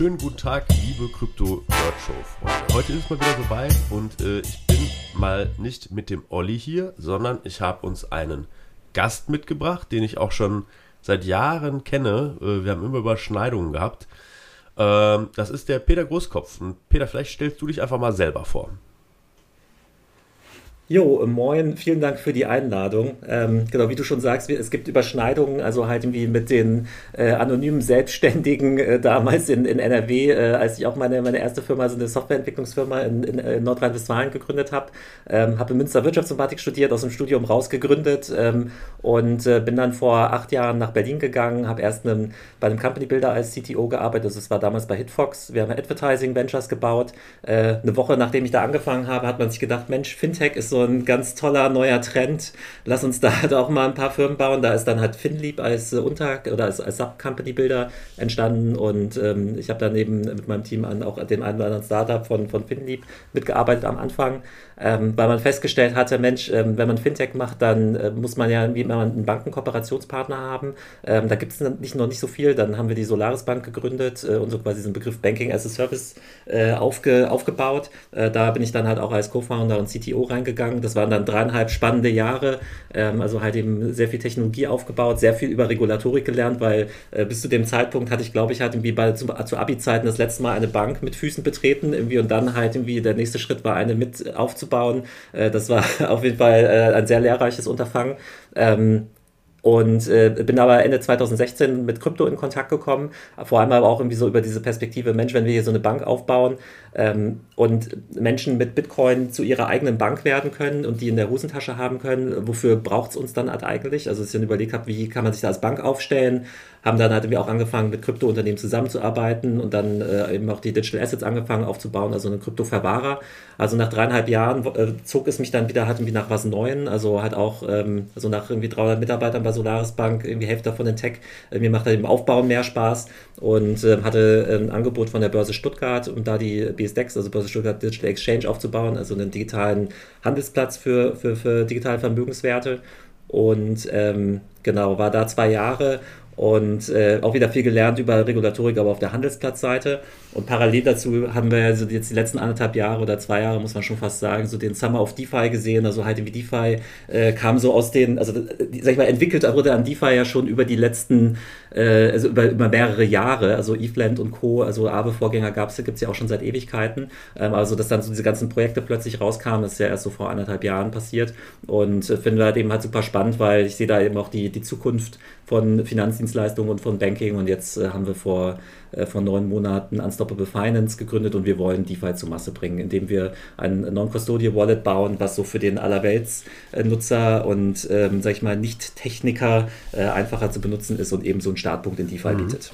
schönen guten Tag, liebe Krypto Show. Heute ist es mal wieder soweit und äh, ich bin mal nicht mit dem Olli hier, sondern ich habe uns einen Gast mitgebracht, den ich auch schon seit Jahren kenne. Äh, wir haben immer Überschneidungen gehabt. Ähm, das ist der Peter Großkopf. Und Peter, vielleicht stellst du dich einfach mal selber vor. Jo, moin, vielen Dank für die Einladung. Ähm, genau, wie du schon sagst, es gibt Überschneidungen, also halt irgendwie mit den äh, anonymen Selbstständigen äh, damals in, in NRW, äh, als ich auch meine, meine erste Firma, also eine Softwareentwicklungsfirma in, in, in Nordrhein-Westfalen gegründet habe. Ähm, habe in Münster Wirtschaftsinformatik studiert, aus dem Studium rausgegründet ähm, und äh, bin dann vor acht Jahren nach Berlin gegangen, habe erst einen, bei einem Company Builder als CTO gearbeitet, also es war damals bei Hitfox. Wir haben Advertising Ventures gebaut. Äh, eine Woche nachdem ich da angefangen habe, hat man sich gedacht, Mensch, Fintech ist so ein ganz toller neuer Trend. Lass uns da halt auch mal ein paar Firmen bauen. Da ist dann halt Finlieb als äh, Unter- oder als, als Sub-Company-Builder entstanden und ähm, ich habe dann eben mit meinem Team an auch dem einen oder anderen Startup von, von Finlieb mitgearbeitet am Anfang ähm, weil man festgestellt hatte, Mensch, ähm, wenn man Fintech macht, dann äh, muss man ja wie immer einen Bankenkooperationspartner haben. Ähm, da gibt es nicht, noch nicht so viel. Dann haben wir die Solaris Bank gegründet äh, und so quasi diesen Begriff Banking as a Service äh, aufge, aufgebaut. Äh, da bin ich dann halt auch als Co-Founder und CTO reingegangen. Das waren dann dreieinhalb spannende Jahre. Ähm, also halt eben sehr viel Technologie aufgebaut, sehr viel über Regulatorik gelernt, weil äh, bis zu dem Zeitpunkt hatte ich, glaube ich, halt irgendwie bei, zu, zu Abi-Zeiten das letzte Mal eine Bank mit Füßen betreten irgendwie und dann halt irgendwie der nächste Schritt war, eine mit aufzubauen aufzubauen. Äh, das war auf jeden Fall äh, ein sehr lehrreiches Unterfangen. Ähm, und äh, bin aber Ende 2016 mit Krypto in Kontakt gekommen, vor allem aber auch irgendwie so über diese Perspektive, Mensch, wenn wir hier so eine Bank aufbauen ähm, und Menschen mit Bitcoin zu ihrer eigenen Bank werden können und die in der Hosentasche haben können, wofür braucht es uns dann halt eigentlich? Also ich dann überlegt habe, wie kann man sich da als Bank aufstellen, haben dann halt wir auch angefangen, mit Kryptounternehmen zusammenzuarbeiten und dann äh, eben auch die Digital Assets angefangen aufzubauen, also einen Kryptoverwahrer. Also nach dreieinhalb Jahren äh, zog es mich dann wieder halt irgendwie nach was Neuem, also halt auch ähm, also nach irgendwie 300 Mitarbeitern bei Solaris Bank, irgendwie Hälfte davon in Tech. Äh, mir macht halt eben Aufbauen mehr Spaß und ähm, hatte ein Angebot von der Börse Stuttgart, um da die BSDEX, also Börse Stuttgart Digital Exchange aufzubauen, also einen digitalen Handelsplatz für, für, für digitale Vermögenswerte. Und ähm, genau, war da zwei Jahre und äh, auch wieder viel gelernt über Regulatorik, aber auf der Handelsplatzseite. Und parallel dazu haben wir also jetzt die letzten anderthalb Jahre oder zwei Jahre, muss man schon fast sagen, so den Summer of DeFi gesehen. Also halt wie DeFi äh, kam so aus den, also sag ich mal, entwickelt wurde an DeFi ja schon über die letzten, äh, also über, über mehrere Jahre. Also Eveland und Co., also Aave-Vorgänger gab es, gibt es ja auch schon seit Ewigkeiten. Ähm, also dass dann so diese ganzen Projekte plötzlich rauskamen, das ist ja erst so vor anderthalb Jahren passiert. Und äh, finde halt eben halt super spannend, weil ich sehe da eben auch die, die Zukunft von Finanzdienstleistungen und von Banking. Und jetzt äh, haben wir vor, äh, vor neun Monaten Unstoppable Finance gegründet und wir wollen DeFi zur Masse bringen, indem wir ein Non-Custodial Wallet bauen, was so für den Allerwelts-Nutzer und, ähm, sag ich mal, Nicht-Techniker äh, einfacher zu benutzen ist und eben so einen Startpunkt in DeFi mhm. bietet.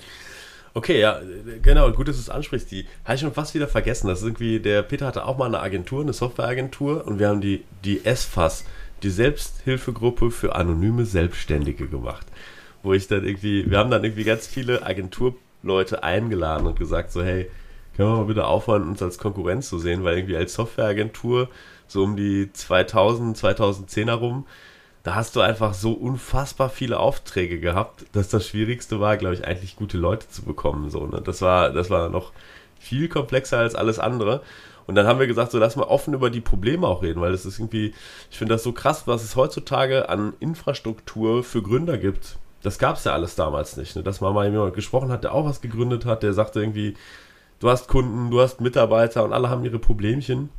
Okay, ja, genau, gut, dass du es ansprichst. Die habe ich schon fast wieder vergessen. Das ist irgendwie, der Peter hatte auch mal eine Agentur, eine Softwareagentur und wir haben die, die SFAS, die Selbsthilfegruppe für anonyme Selbstständige gemacht wo ich dann irgendwie, wir haben dann irgendwie ganz viele Agenturleute eingeladen und gesagt so, hey, können wir mal bitte aufhören, uns als Konkurrenz zu sehen, weil irgendwie als Softwareagentur so um die 2000, 2010 herum, da hast du einfach so unfassbar viele Aufträge gehabt, dass das Schwierigste war, glaube ich, eigentlich gute Leute zu bekommen. So, ne? Das war, das war noch viel komplexer als alles andere. Und dann haben wir gesagt, so lass mal offen über die Probleme auch reden, weil es ist irgendwie, ich finde das so krass, was es heutzutage an Infrastruktur für Gründer gibt das gab es ja alles damals nicht. Ne? Dass man mal jemand gesprochen hat, der auch was gegründet hat, der sagte irgendwie, du hast Kunden, du hast Mitarbeiter und alle haben ihre Problemchen.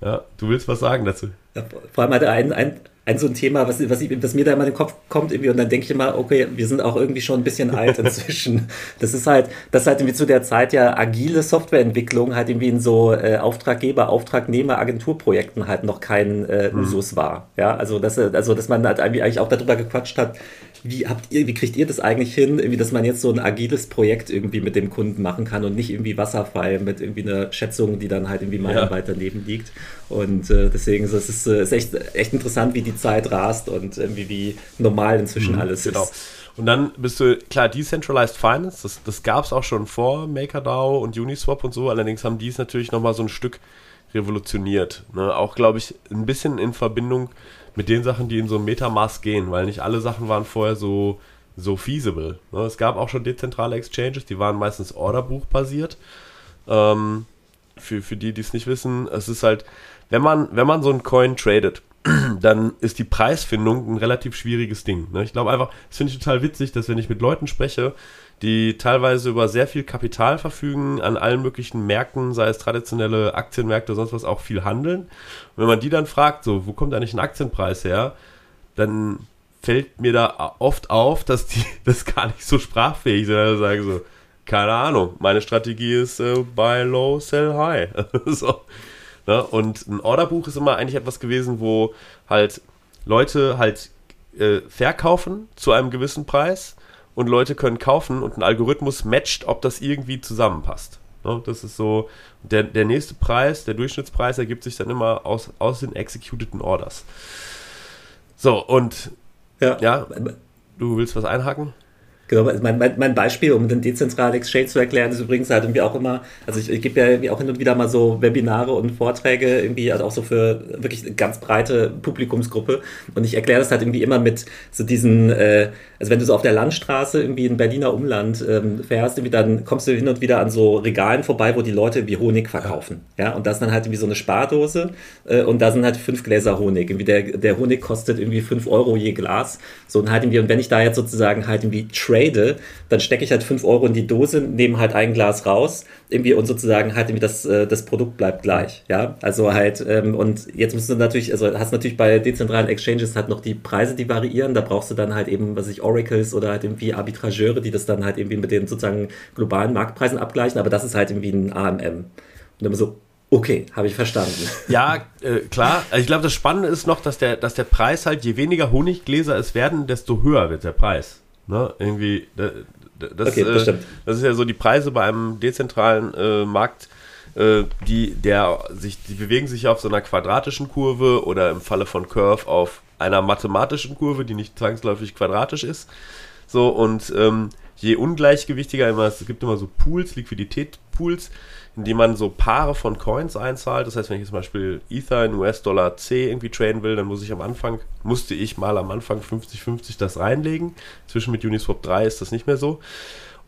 Ja, du willst was sagen dazu? Ja, vor allem hat er ein, ein, ein so ein Thema, was, was, ich, was mir da immer in den Kopf kommt irgendwie und dann denke ich immer, okay, wir sind auch irgendwie schon ein bisschen alt inzwischen. das ist halt, das ist halt irgendwie zu der Zeit ja agile Softwareentwicklung halt irgendwie in so äh, Auftraggeber, Auftragnehmer, Agenturprojekten halt noch kein äh, mhm. Usus war. Ja, also dass, also dass man halt eigentlich auch darüber gequatscht hat, wie habt ihr, wie kriegt ihr das eigentlich hin, irgendwie, dass man jetzt so ein agiles Projekt irgendwie mit dem Kunden machen kann und nicht irgendwie Wasserfall mit irgendwie einer Schätzung, die dann halt irgendwie meilenweit ja. daneben liegt. Und äh, deswegen ist es äh, ist echt, echt interessant, wie die Zeit rast und irgendwie wie normal inzwischen mhm, alles genau. ist. Und dann bist du, klar, Decentralized Finance, das, das gab es auch schon vor MakerDAO und Uniswap und so, allerdings haben die es natürlich nochmal so ein Stück revolutioniert. Ne? Auch, glaube ich, ein bisschen in Verbindung mit den Sachen, die in so ein Metamaß gehen, weil nicht alle Sachen waren vorher so so feasible. Ne? Es gab auch schon dezentrale Exchanges, die waren meistens Orderbuch-basiert. Ähm, für, für die, die es nicht wissen, es ist halt, wenn man, wenn man so einen Coin tradet, dann ist die Preisfindung ein relativ schwieriges Ding. Ne? Ich glaube einfach, das finde ich total witzig, dass wenn ich mit Leuten spreche, die teilweise über sehr viel Kapital verfügen, an allen möglichen Märkten, sei es traditionelle Aktienmärkte, sonst was auch viel handeln. Und wenn man die dann fragt, so, wo kommt eigentlich ein Aktienpreis her, dann fällt mir da oft auf, dass die das gar nicht so sprachfähig sind. Also sagen so, keine Ahnung, meine Strategie ist äh, buy low, sell high. so. Ne? Und ein Orderbuch ist immer eigentlich etwas gewesen, wo halt Leute halt äh, verkaufen zu einem gewissen Preis und Leute können kaufen und ein Algorithmus matcht, ob das irgendwie zusammenpasst. Ne? Das ist so, der, der nächste Preis, der Durchschnittspreis ergibt sich dann immer aus, aus den executeden Orders. So, und ja. ja, du willst was einhaken? Genau, mein, mein, mein, Beispiel, um den dezentralen Exchange zu erklären, ist übrigens halt irgendwie auch immer, also ich, ich gebe ja irgendwie auch hin und wieder mal so Webinare und Vorträge irgendwie, also auch so für wirklich eine ganz breite Publikumsgruppe. Und ich erkläre das halt irgendwie immer mit so diesen, äh, also wenn du so auf der Landstraße irgendwie in Berliner Umland ähm, fährst, irgendwie dann kommst du hin und wieder an so Regalen vorbei, wo die Leute wie Honig verkaufen, ja, und das ist dann halt irgendwie so eine Spardose äh, und da sind halt fünf Gläser Honig, irgendwie der, der Honig kostet irgendwie fünf Euro je Glas, so und halt irgendwie, und wenn ich da jetzt sozusagen halt irgendwie trade, dann stecke ich halt 5 Euro in die Dose, nehme halt ein Glas raus, irgendwie und sozusagen halt irgendwie das, äh, das Produkt bleibt gleich. Ja, also halt, ähm, und jetzt musst du natürlich, also hast natürlich bei dezentralen Exchanges halt noch die Preise, die variieren. Da brauchst du dann halt eben, was ich, Oracles oder halt irgendwie Arbitrageure, die das dann halt irgendwie mit den sozusagen globalen Marktpreisen abgleichen, aber das ist halt irgendwie ein AMM. Und immer so, Okay, habe ich verstanden. Ja, äh, klar. Also ich glaube, das Spannende ist noch, dass der, dass der Preis halt, je weniger Honiggläser es werden, desto höher wird der Preis. Ne? Irgendwie, das, okay, das, äh, das ist ja so die Preise bei einem dezentralen äh, Markt, äh, die, der sich, die bewegen sich auf so einer quadratischen Kurve oder im Falle von Curve auf einer mathematischen Kurve, die nicht zwangsläufig quadratisch ist. So, und ähm, je ungleichgewichtiger immer, es gibt immer so Pools, Liquiditätspools, indem man so Paare von Coins einzahlt. Das heißt, wenn ich zum Beispiel Ether in US-Dollar C irgendwie traden will, dann muss ich am Anfang, musste ich mal am Anfang 50-50 das reinlegen. Zwischen mit Uniswap 3 ist das nicht mehr so.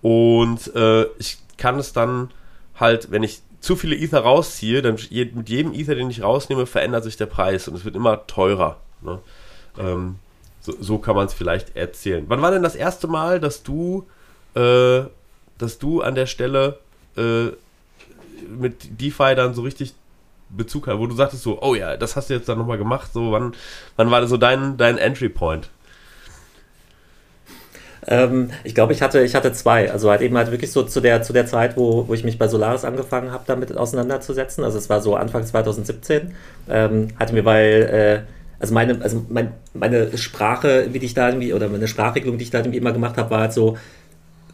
Und äh, ich kann es dann halt, wenn ich zu viele Ether rausziehe, dann mit jedem Ether, den ich rausnehme, verändert sich der Preis und es wird immer teurer. Ne? Ähm, so, so, kann man es vielleicht erzählen. Wann war denn das erste Mal, dass du, äh, dass du an der Stelle äh, mit DeFi dann so richtig Bezug hat, wo du sagtest so, oh ja, das hast du jetzt dann nochmal gemacht, so wann, wann war das so dein, dein Entry Point? Ähm, ich glaube, ich hatte, ich hatte zwei. Also halt eben halt wirklich so zu der, zu der Zeit, wo, wo ich mich bei Solaris angefangen habe, damit auseinanderzusetzen. Also es war so Anfang 2017. Ähm, hatte mir weil, äh, also meine, also mein, meine Sprache, wie ich da irgendwie, oder meine Sprachregelung, die ich da irgendwie immer gemacht habe, war halt so,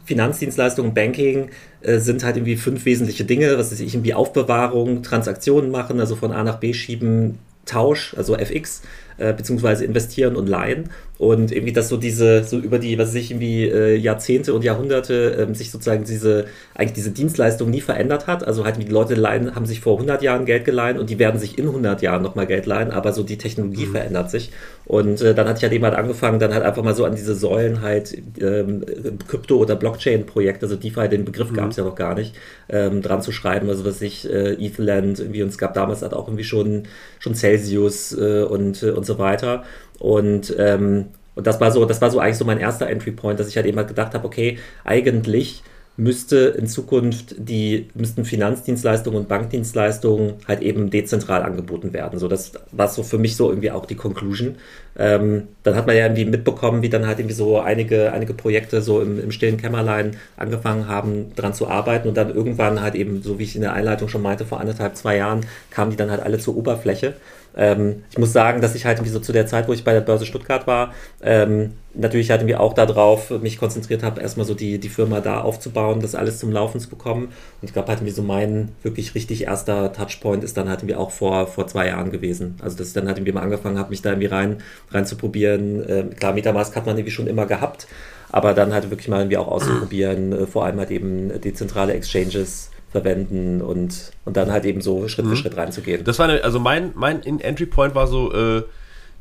Finanzdienstleistungen, Banking äh, sind halt irgendwie fünf wesentliche Dinge, was weiß ich, irgendwie Aufbewahrung, Transaktionen machen, also von A nach B schieben, Tausch, also FX, äh, beziehungsweise investieren und leihen. Und irgendwie, dass so diese, so über die, was sich irgendwie äh, Jahrzehnte und Jahrhunderte ähm, sich sozusagen diese, eigentlich diese Dienstleistung nie verändert hat. Also halt, die Leute leihen, haben sich vor 100 Jahren Geld geleihen und die werden sich in 100 Jahren nochmal Geld leihen, aber so die Technologie mhm. verändert sich. Und äh, dann hatte ich halt eben halt angefangen, dann halt einfach mal so an diese Säulen halt ähm, Krypto- oder Blockchain-Projekte, also DeFi, den Begriff mhm. gab es ja noch gar nicht, ähm, dran zu schreiben. Also was ich, äh, Etherland irgendwie, und es gab damals halt auch irgendwie schon, schon Celsius äh, und, äh, und so weiter. Und, ähm, und das war so, das war so eigentlich so mein erster Entry Point, dass ich halt eben halt gedacht habe, okay, eigentlich müsste in Zukunft die, müssten Finanzdienstleistungen und Bankdienstleistungen halt eben dezentral angeboten werden. So, das war so für mich so irgendwie auch die Conclusion. Ähm, dann hat man ja irgendwie mitbekommen, wie dann halt irgendwie so einige, einige Projekte so im, im stillen Kämmerlein angefangen haben, dran zu arbeiten und dann irgendwann halt eben, so wie ich in der Einleitung schon meinte, vor anderthalb, zwei Jahren kamen die dann halt alle zur Oberfläche. Ähm, ich muss sagen, dass ich halt irgendwie so zu der Zeit, wo ich bei der Börse Stuttgart war, ähm, natürlich halt irgendwie auch darauf mich konzentriert habe, erstmal so die, die Firma da aufzubauen, das alles zum Laufen zu bekommen. Und ich glaube halt irgendwie so mein wirklich richtig erster Touchpoint ist dann halt irgendwie auch vor, vor zwei Jahren gewesen. Also dass ich dann halt irgendwie mal angefangen habe, mich da irgendwie rein, rein zu probieren. Ähm, klar, Metamask hat man irgendwie schon immer gehabt, aber dann halt wirklich mal irgendwie auch auszuprobieren, äh, vor allem halt eben dezentrale Exchanges verwenden und, und dann halt eben so Schritt mhm. für Schritt reinzugehen. Das war eine, also mein, mein Entry Point war so, äh,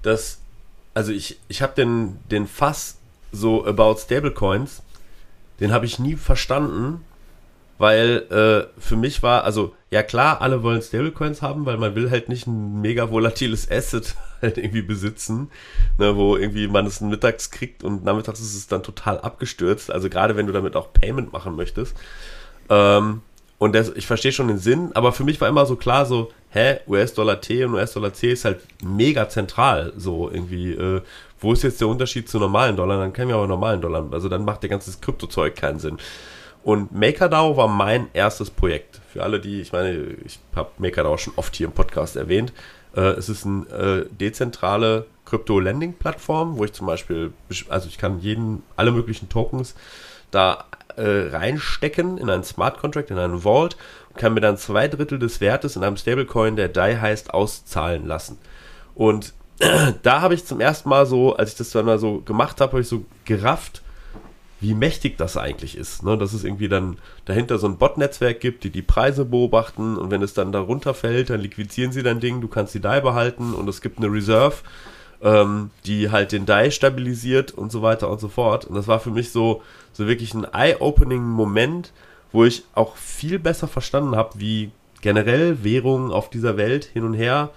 dass, also ich, ich habe den, den Fass so about Stablecoins, den habe ich nie verstanden, weil äh, für mich war, also ja klar, alle wollen Stablecoins haben, weil man will halt nicht ein mega volatiles Asset halt irgendwie besitzen, ne, wo irgendwie man es mittags kriegt und nachmittags ist es dann total abgestürzt. Also gerade wenn du damit auch Payment machen möchtest. Ähm, und das, ich verstehe schon den Sinn, aber für mich war immer so klar, so, hä, US-Dollar T und US-Dollar C ist halt mega zentral, so irgendwie, äh, wo ist jetzt der Unterschied zu normalen Dollar? Dann kennen wir aber normalen Dollar, also dann macht der ganze Kryptozeug keinen Sinn. Und MakerDAO war mein erstes Projekt. Für alle, die, ich meine, ich habe MakerDAO schon oft hier im Podcast erwähnt. Äh, es ist eine äh, dezentrale Krypto-Lending-Plattform, wo ich zum Beispiel, also ich kann jeden, alle möglichen Tokens da äh, reinstecken in einen Smart Contract, in einen Vault und kann mir dann zwei Drittel des Wertes in einem Stablecoin, der DAI heißt, auszahlen lassen. Und da habe ich zum ersten Mal so, als ich das dann mal so gemacht habe, habe ich so gerafft, wie mächtig das eigentlich ist. Ne? Dass es irgendwie dann dahinter so ein Bot-Netzwerk gibt, die die Preise beobachten und wenn es dann da runterfällt, dann liquidieren sie dein Ding, du kannst die DAI behalten und es gibt eine Reserve, ähm, die halt den DAI stabilisiert und so weiter und so fort. Und das war für mich so, so wirklich ein eye-opening Moment, wo ich auch viel besser verstanden habe, wie generell Währungen auf dieser Welt hin und her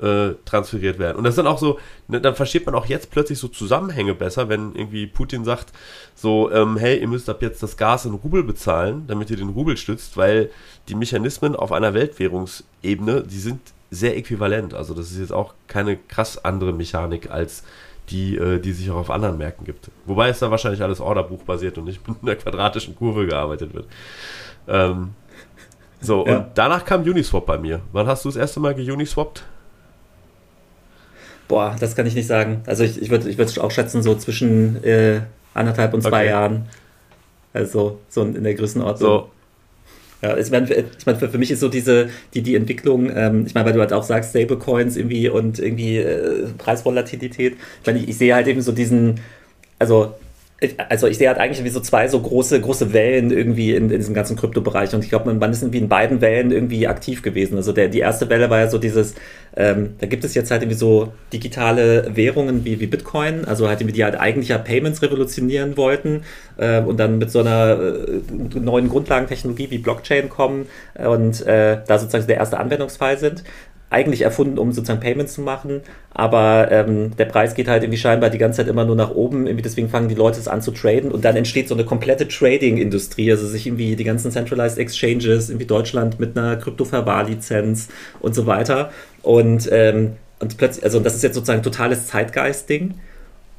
äh, transferiert werden. Und das ist dann auch so, ne, dann versteht man auch jetzt plötzlich so Zusammenhänge besser, wenn irgendwie Putin sagt, so, ähm, hey, ihr müsst ab jetzt das Gas in Rubel bezahlen, damit ihr den Rubel stützt, weil die Mechanismen auf einer Weltwährungsebene, die sind sehr äquivalent. Also das ist jetzt auch keine krass andere Mechanik als die, äh, die sich auch auf anderen Märkten gibt. Wobei es da wahrscheinlich alles Orderbuch-basiert und nicht mit einer quadratischen Kurve gearbeitet wird. Ähm, so, ja. und danach kam Uniswap bei mir. Wann hast du das erste Mal geuniswappt? Boah, das kann ich nicht sagen. Also ich, ich würde ich würd auch schätzen, so zwischen äh, anderthalb und zwei okay. Jahren. Also so in der Größenordnung. So. Ja, ich meine, ich mein, für, für mich ist so diese, die, die Entwicklung, ähm, ich meine, weil du halt auch sagst, Stablecoins irgendwie und irgendwie äh, Preisvolatilität. Ich meine, ich, ich sehe halt eben so diesen, also also ich sehe halt eigentlich wie so zwei so große, große Wellen irgendwie in, in diesem ganzen Kryptobereich und ich glaube, man, ist irgendwie in beiden Wellen irgendwie aktiv gewesen. Also der, die erste Welle war ja so dieses, ähm, da gibt es jetzt halt irgendwie so digitale Währungen wie, wie Bitcoin, also halt irgendwie die halt eigentlich ja Payments revolutionieren wollten äh, und dann mit so einer äh, neuen Grundlagentechnologie wie Blockchain kommen und äh, da sozusagen der erste Anwendungsfall sind eigentlich erfunden, um sozusagen Payments zu machen, aber ähm, der Preis geht halt irgendwie scheinbar die ganze Zeit immer nur nach oben, irgendwie deswegen fangen die Leute es an zu traden. Und dann entsteht so eine komplette Trading-Industrie, also sich irgendwie die ganzen Centralized Exchanges, irgendwie Deutschland mit einer Krypto-Verwahrlizenz und so weiter. Und, ähm, und plötzlich, also das ist jetzt sozusagen ein totales Zeitgeist-Ding.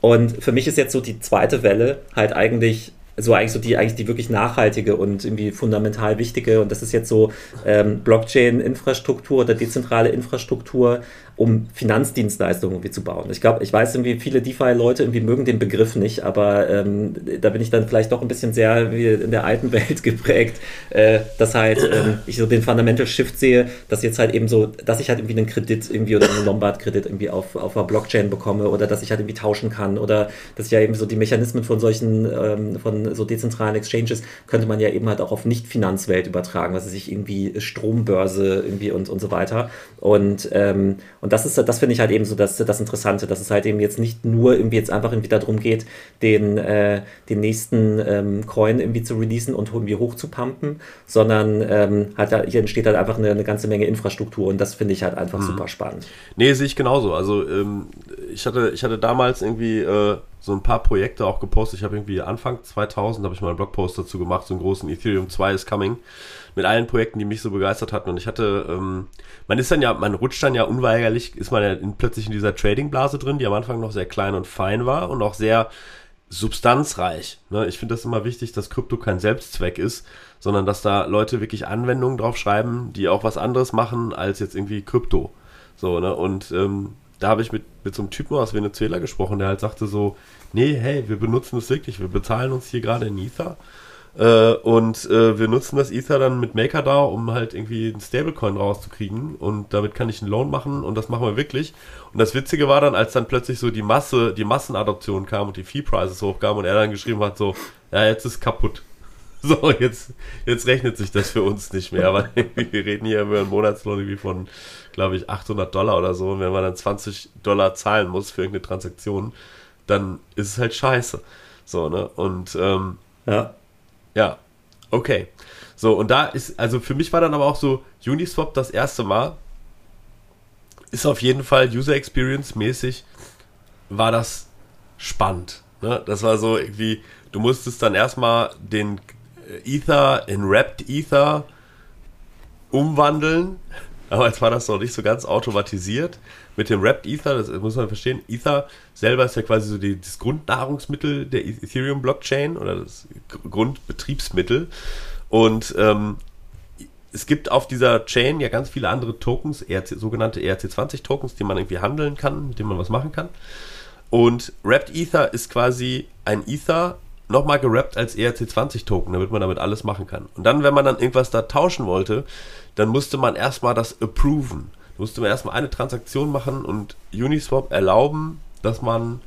Und für mich ist jetzt so die zweite Welle halt eigentlich so eigentlich so die eigentlich die wirklich nachhaltige und irgendwie fundamental wichtige und das ist jetzt so ähm, Blockchain-Infrastruktur oder dezentrale Infrastruktur um Finanzdienstleistungen irgendwie zu bauen. Ich glaube, ich weiß irgendwie, viele DeFi-Leute irgendwie mögen den Begriff nicht, aber ähm, da bin ich dann vielleicht doch ein bisschen sehr wie in der alten Welt geprägt, äh, dass halt ähm, ich so den Fundamental Shift sehe, dass jetzt halt eben so, dass ich halt irgendwie einen Kredit irgendwie oder einen Lombard-Kredit irgendwie auf, auf einer Blockchain bekomme oder dass ich halt irgendwie tauschen kann oder dass ich ja eben so die Mechanismen von solchen, ähm, von so dezentralen Exchanges könnte man ja eben halt auch auf Nicht-Finanzwelt übertragen, was sich irgendwie Strombörse irgendwie und, und so weiter. Und, ähm, und das ist, das finde ich halt eben so das, das Interessante, dass es halt eben jetzt nicht nur irgendwie jetzt einfach irgendwie darum geht, den, äh, den nächsten ähm, Coin irgendwie zu releasen und irgendwie hochzupumpen, sondern ähm, halt, hier entsteht halt einfach eine, eine ganze Menge Infrastruktur und das finde ich halt einfach mhm. super spannend. Nee, sehe ich genauso. Also ähm, ich, hatte, ich hatte damals irgendwie äh, so ein paar Projekte auch gepostet. Ich habe irgendwie Anfang 2000 habe ich mal einen Blogpost dazu gemacht, so einen großen Ethereum 2 is coming mit allen Projekten, die mich so begeistert hatten. Und ich hatte, ähm, man ist dann ja, man rutscht dann ja unweigerlich, ist man ja in, plötzlich in dieser Trading-Blase drin, die am Anfang noch sehr klein und fein war und auch sehr substanzreich. Ne? Ich finde das immer wichtig, dass Krypto kein Selbstzweck ist, sondern dass da Leute wirklich Anwendungen drauf schreiben, die auch was anderes machen als jetzt irgendwie Krypto. So, ne? Und ähm, da habe ich mit, mit so einem Typen aus Venezuela gesprochen, der halt sagte so, nee, hey, wir benutzen das wirklich, wir bezahlen uns hier gerade in Ether äh, und äh, wir nutzen das Ether dann mit MakerDAO, um halt irgendwie einen Stablecoin rauszukriegen. Und damit kann ich einen Loan machen und das machen wir wirklich. Und das Witzige war dann, als dann plötzlich so die Masse, die Massenadoption kam und die Fee-Prices hochkamen und er dann geschrieben hat, so, ja, jetzt ist kaputt. So, jetzt, jetzt rechnet sich das für uns nicht mehr, weil wir reden hier über einen Monatslohn irgendwie von, glaube ich, 800 Dollar oder so. Und wenn man dann 20 Dollar zahlen muss für irgendeine Transaktion, dann ist es halt scheiße. So, ne? Und ähm, ja. Ja, okay. So, und da ist, also für mich war dann aber auch so Uniswap das erste Mal. Ist auf jeden Fall User Experience mäßig, war das spannend. Ne? Das war so irgendwie, du musstest dann erstmal den Ether in Wrapped Ether umwandeln. Aber jetzt war das noch nicht so ganz automatisiert. Mit dem Wrapped Ether, das muss man verstehen, Ether selber ist ja quasi so die, das Grundnahrungsmittel der Ethereum-Blockchain oder das Grundbetriebsmittel. Und ähm, es gibt auf dieser Chain ja ganz viele andere Tokens, ERC, sogenannte ERC20-Tokens, die man irgendwie handeln kann, mit denen man was machen kann. Und Wrapped Ether ist quasi ein Ether nochmal gerappt als ERC20-Token, damit man damit alles machen kann. Und dann, wenn man dann irgendwas da tauschen wollte, dann musste man erstmal das approven. Da musste man erstmal eine Transaktion machen und Uniswap erlauben, dass man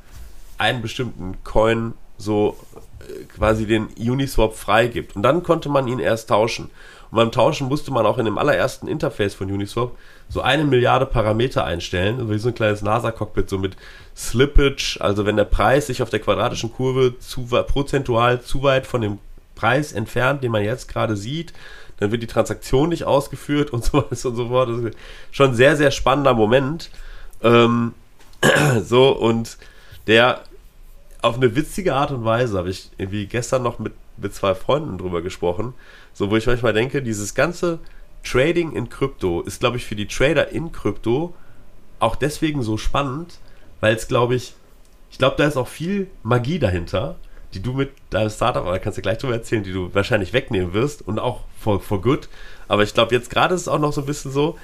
einen bestimmten Coin so äh, quasi den Uniswap freigibt. Und dann konnte man ihn erst tauschen. Und beim Tauschen musste man auch in dem allerersten Interface von Uniswap so eine Milliarde Parameter einstellen, wie so ein kleines NASA-Cockpit, so mit Slippage, also wenn der Preis sich auf der quadratischen Kurve zu, prozentual zu weit von dem Preis entfernt, den man jetzt gerade sieht, dann wird die Transaktion nicht ausgeführt und so weiter und so fort. Das ist schon ein sehr, sehr spannender Moment. Ähm, so, und der auf eine witzige Art und Weise habe ich irgendwie gestern noch mit, mit zwei Freunden drüber gesprochen, so wo ich manchmal denke, dieses ganze Trading in Krypto ist, glaube ich, für die Trader in Krypto auch deswegen so spannend, weil es, glaube ich, ich glaube, da ist auch viel Magie dahinter, die du mit deinem Startup, aber kannst du gleich drüber erzählen, die du wahrscheinlich wegnehmen wirst und auch for, for good. Aber ich glaube, jetzt gerade ist es auch noch so ein bisschen so,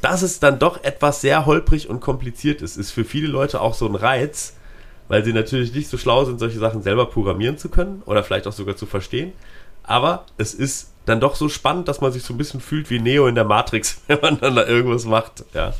dass es dann doch etwas sehr holprig und kompliziert ist. Ist für viele Leute auch so ein Reiz, weil sie natürlich nicht so schlau sind, solche Sachen selber programmieren zu können oder vielleicht auch sogar zu verstehen. Aber es ist dann doch so spannend, dass man sich so ein bisschen fühlt wie Neo in der Matrix, wenn man dann da irgendwas macht. Ja.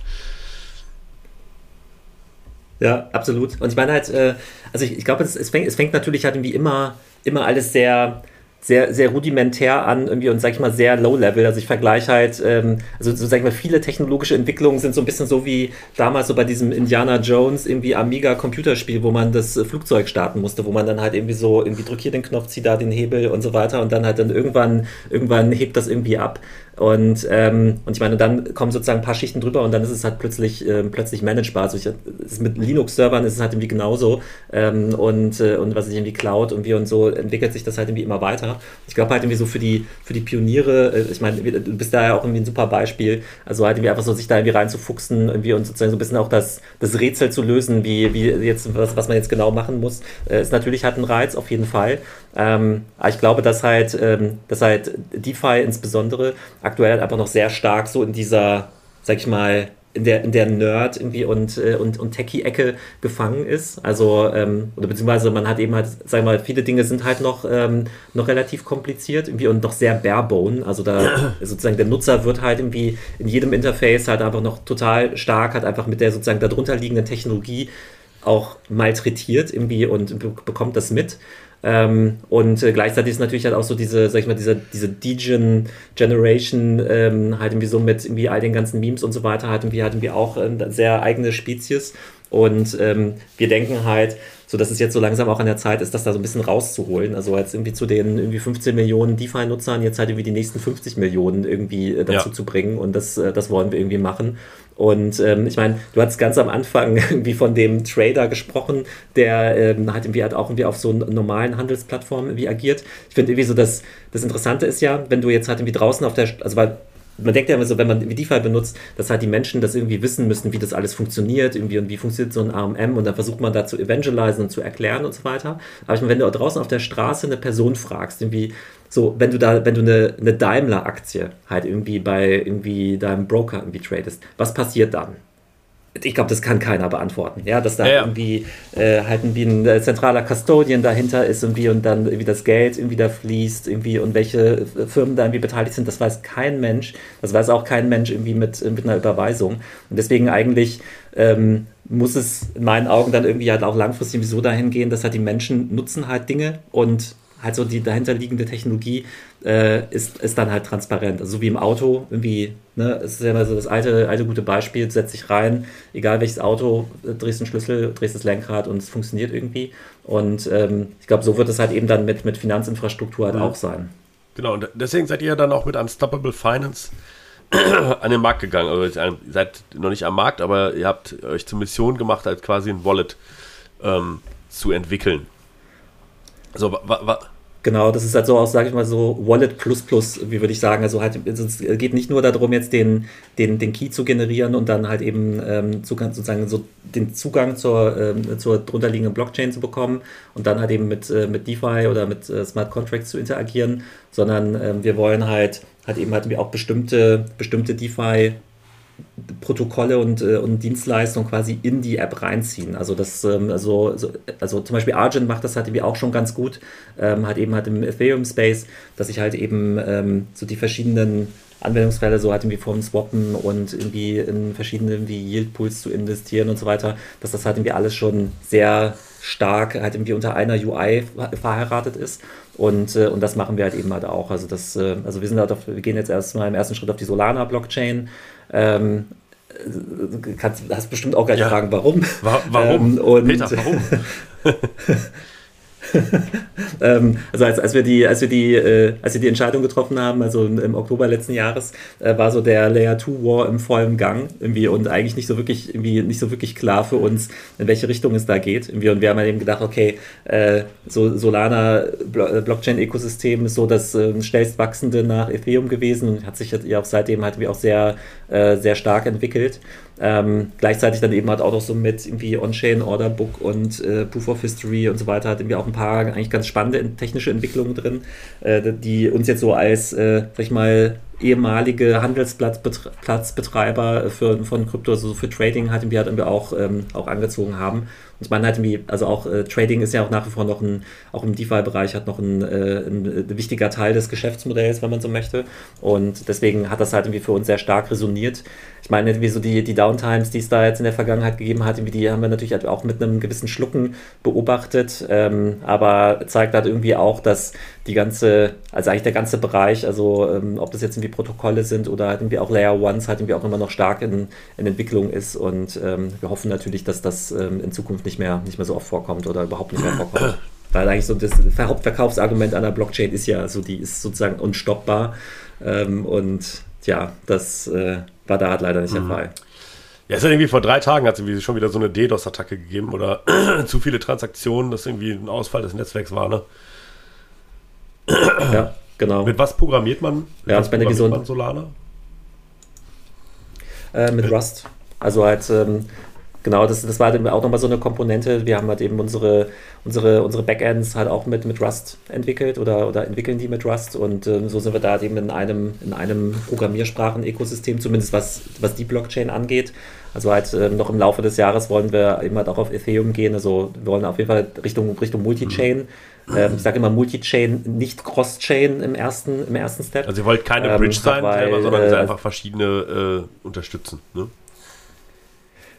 Ja, absolut. Und ich meine halt, äh, also ich, ich glaube, es, es, fängt, es fängt natürlich halt irgendwie immer, immer alles sehr, sehr, sehr rudimentär an irgendwie und sag ich mal sehr low level. Also ich vergleiche halt, ähm, also so sag ich mal, viele technologische Entwicklungen sind so ein bisschen so wie damals so bei diesem Indiana Jones irgendwie Amiga Computerspiel, wo man das Flugzeug starten musste, wo man dann halt irgendwie so irgendwie drück hier den Knopf, zieh da den Hebel und so weiter und dann halt dann irgendwann, irgendwann hebt das irgendwie ab. Und, ähm, und ich meine, dann kommen sozusagen ein paar Schichten drüber und dann ist es halt plötzlich, äh, plötzlich managebar. Also ich, mit Linux-Servern ist es halt irgendwie genauso. Ähm, und, äh, und was ich irgendwie Cloud und wie und so entwickelt sich das halt irgendwie immer weiter. Ich glaube halt irgendwie so für die, für die Pioniere, äh, ich meine, du bist da ja auch irgendwie ein super Beispiel. Also halt irgendwie einfach so sich da irgendwie reinzufuchsen irgendwie und sozusagen so ein bisschen auch das, das Rätsel zu lösen, wie, wie jetzt, was, was man jetzt genau machen muss, äh, ist natürlich halt ein Reiz, auf jeden Fall. Ähm, aber ich glaube, dass halt, ähm, dass halt DeFi insbesondere aktuell halt einfach noch sehr stark so in dieser, sag ich mal, in der, in der Nerd irgendwie und, äh, und, und Techie-Ecke gefangen ist. Also, ähm, oder beziehungsweise man hat eben halt, sag mal, viele Dinge sind halt noch, ähm, noch relativ kompliziert irgendwie und noch sehr barebone. Also da sozusagen der Nutzer wird halt irgendwie in jedem Interface halt einfach noch total stark, hat einfach mit der sozusagen darunter liegenden Technologie auch malträtiert irgendwie und bekommt das mit. Ähm, und äh, gleichzeitig ist natürlich halt auch so diese, sag ich mal, diese, diese Degen Generation ähm, halt irgendwie so mit irgendwie all den ganzen Memes und so weiter halt irgendwie halt irgendwie auch eine sehr eigene Spezies. Und ähm, wir denken halt, so dass es jetzt so langsam auch an der Zeit ist, das da so ein bisschen rauszuholen. Also jetzt irgendwie zu den irgendwie 15 Millionen DeFi-Nutzern jetzt halt irgendwie die nächsten 50 Millionen irgendwie äh, dazu ja. zu bringen. Und das, äh, das wollen wir irgendwie machen. Und ähm, ich meine, du hast ganz am Anfang irgendwie von dem Trader gesprochen, der ähm, halt irgendwie halt auch irgendwie auf so normalen Handelsplattformen irgendwie agiert. Ich finde irgendwie so, dass das Interessante ist ja, wenn du jetzt halt irgendwie draußen auf der, also weil man denkt ja immer so, wenn man DeFi benutzt, dass halt die Menschen das irgendwie wissen müssen, wie das alles funktioniert, irgendwie und wie funktioniert so ein AMM und dann versucht man da zu evangelisieren und zu erklären und so weiter. Aber ich meine, wenn du draußen auf der Straße eine Person fragst, irgendwie so, wenn du da, wenn du eine, eine Daimler-Aktie halt irgendwie bei irgendwie deinem Broker irgendwie tradest, was passiert dann? ich glaube, das kann keiner beantworten, ja, dass da ja, ja. irgendwie äh, halt irgendwie ein äh, zentraler Custodian dahinter ist irgendwie und dann irgendwie das Geld irgendwie da fließt irgendwie und welche äh, Firmen da irgendwie beteiligt sind, das weiß kein Mensch, das weiß auch kein Mensch irgendwie mit, mit einer Überweisung und deswegen eigentlich ähm, muss es in meinen Augen dann irgendwie halt auch langfristig so dahin gehen, dass halt die Menschen nutzen halt Dinge und halt so die dahinterliegende Technologie äh, ist, ist dann halt transparent. Also so wie im Auto irgendwie ne, es ist ja immer so das alte, alte gute Beispiel, du setzt dich rein, egal welches Auto, äh, drehst den Schlüssel, drehst das Lenkrad und es funktioniert irgendwie. Und ähm, ich glaube, so wird es halt eben dann mit, mit Finanzinfrastruktur halt ja. auch sein. Genau, und deswegen seid ihr dann auch mit Unstoppable Finance an den Markt gegangen. Also ihr seid noch nicht am Markt, aber ihr habt euch zur Mission gemacht, als quasi ein Wallet ähm, zu entwickeln. Also, wa, wa, Genau, das ist halt so auch, sage ich mal, so Wallet plus plus, wie würde ich sagen. Also halt, es geht nicht nur darum, jetzt den, den, den Key zu generieren und dann halt eben ähm, Zugang, sozusagen so den Zugang zur, ähm, zur drunterliegenden Blockchain zu bekommen und dann halt eben mit, äh, mit DeFi oder mit äh, Smart Contracts zu interagieren, sondern ähm, wir wollen halt, halt eben halt auch bestimmte, bestimmte DeFi Protokolle und, äh, und Dienstleistungen quasi in die App reinziehen. Also das, ähm, also, so, also zum Beispiel Argent macht das halt irgendwie auch schon ganz gut, ähm, hat eben halt im Ethereum Space, dass ich halt eben ähm, so die verschiedenen Anwendungsfälle, so halt irgendwie vom Swappen und irgendwie in verschiedene irgendwie Yield Pools zu investieren und so weiter, dass das halt irgendwie alles schon sehr stark halt irgendwie unter einer UI verheiratet ist. Und, äh, und das machen wir halt eben halt auch. Also das, äh, also wir sind halt auf, wir gehen jetzt erstmal im ersten Schritt auf die Solana Blockchain. Ähm, kannst, hast bestimmt auch gleich ja. fragen, warum. Wa warum? Ähm, und Peter, warum? ähm, also als, als wir die, als wir die, äh, als wir die Entscheidung getroffen haben, also im, im Oktober letzten Jahres, äh, war so der Layer 2 War im vollen Gang irgendwie und eigentlich nicht so wirklich, irgendwie nicht so wirklich klar für uns, in welche Richtung es da geht. Irgendwie. Und wir haben halt eben gedacht, okay, äh, so Solana äh, Blockchain-Ökosystem ist so das äh, schnellst wachsende nach Ethereum gewesen und hat sich ja auch seitdem halt auch sehr, äh, sehr stark entwickelt. Ähm, gleichzeitig dann eben halt auch noch so mit irgendwie On-Chain, Orderbook und äh, Proof of History und so weiter hat irgendwie auch ein paar eigentlich ganz spannende technische Entwicklungen drin, äh, die uns jetzt so als, äh, sag ich mal, ehemalige Handelsplatzbetreiber für, von Krypto, also für Trading halt irgendwie, halt irgendwie auch, ähm, auch angezogen haben. Und man halt irgendwie, also auch äh, Trading ist ja auch nach wie vor noch ein, auch im DeFi-Bereich hat noch ein, äh, ein, wichtiger Teil des Geschäftsmodells, wenn man so möchte. Und deswegen hat das halt irgendwie für uns sehr stark resoniert. Ich meine, irgendwie so die, die Downtimes, die es da jetzt in der Vergangenheit gegeben hat, die haben wir natürlich halt auch mit einem gewissen Schlucken beobachtet, ähm, aber zeigt halt irgendwie auch, dass die ganze, also eigentlich der ganze Bereich, also ähm, ob das jetzt irgendwie Protokolle sind oder halt irgendwie auch Layer Ones, halt irgendwie auch immer noch stark in, in Entwicklung ist und ähm, wir hoffen natürlich, dass das ähm, in Zukunft nicht mehr, nicht mehr so oft vorkommt oder überhaupt nicht mehr vorkommt. Weil eigentlich so das Hauptverkaufsargument einer Blockchain ist ja, so die ist sozusagen unstoppbar ähm, und ja, das äh, war da halt leider nicht mhm. der Fall. Ja, es hat irgendwie vor drei Tagen hat es irgendwie schon wieder so eine DDoS-Attacke gegeben oder zu viele Transaktionen, dass irgendwie ein Ausfall des Netzwerks war, ne? ja, genau. Mit was programmiert man? Mit ja, was programmiert gesund. man Solana? Äh, mit Rust. Also halt, ähm, genau, das, das war auch nochmal so eine Komponente. Wir haben halt eben unsere, unsere, unsere Backends halt auch mit, mit Rust entwickelt oder, oder entwickeln die mit Rust und ähm, so sind wir da halt eben in einem, in einem Programmiersprachen-Ökosystem, zumindest was, was die Blockchain angeht. Also halt äh, noch im Laufe des Jahres wollen wir immer halt auch auf Ethereum gehen. Also wir wollen auf jeden Fall Richtung, Richtung Multi-Chain. Mhm. Ähm, ich sage immer Multi-Chain, nicht Cross-Chain im ersten, im ersten Step. Also ihr wollt keine ähm, Bridge ähm, sein, weil, selber, sondern äh, einfach verschiedene äh, unterstützen. Ne?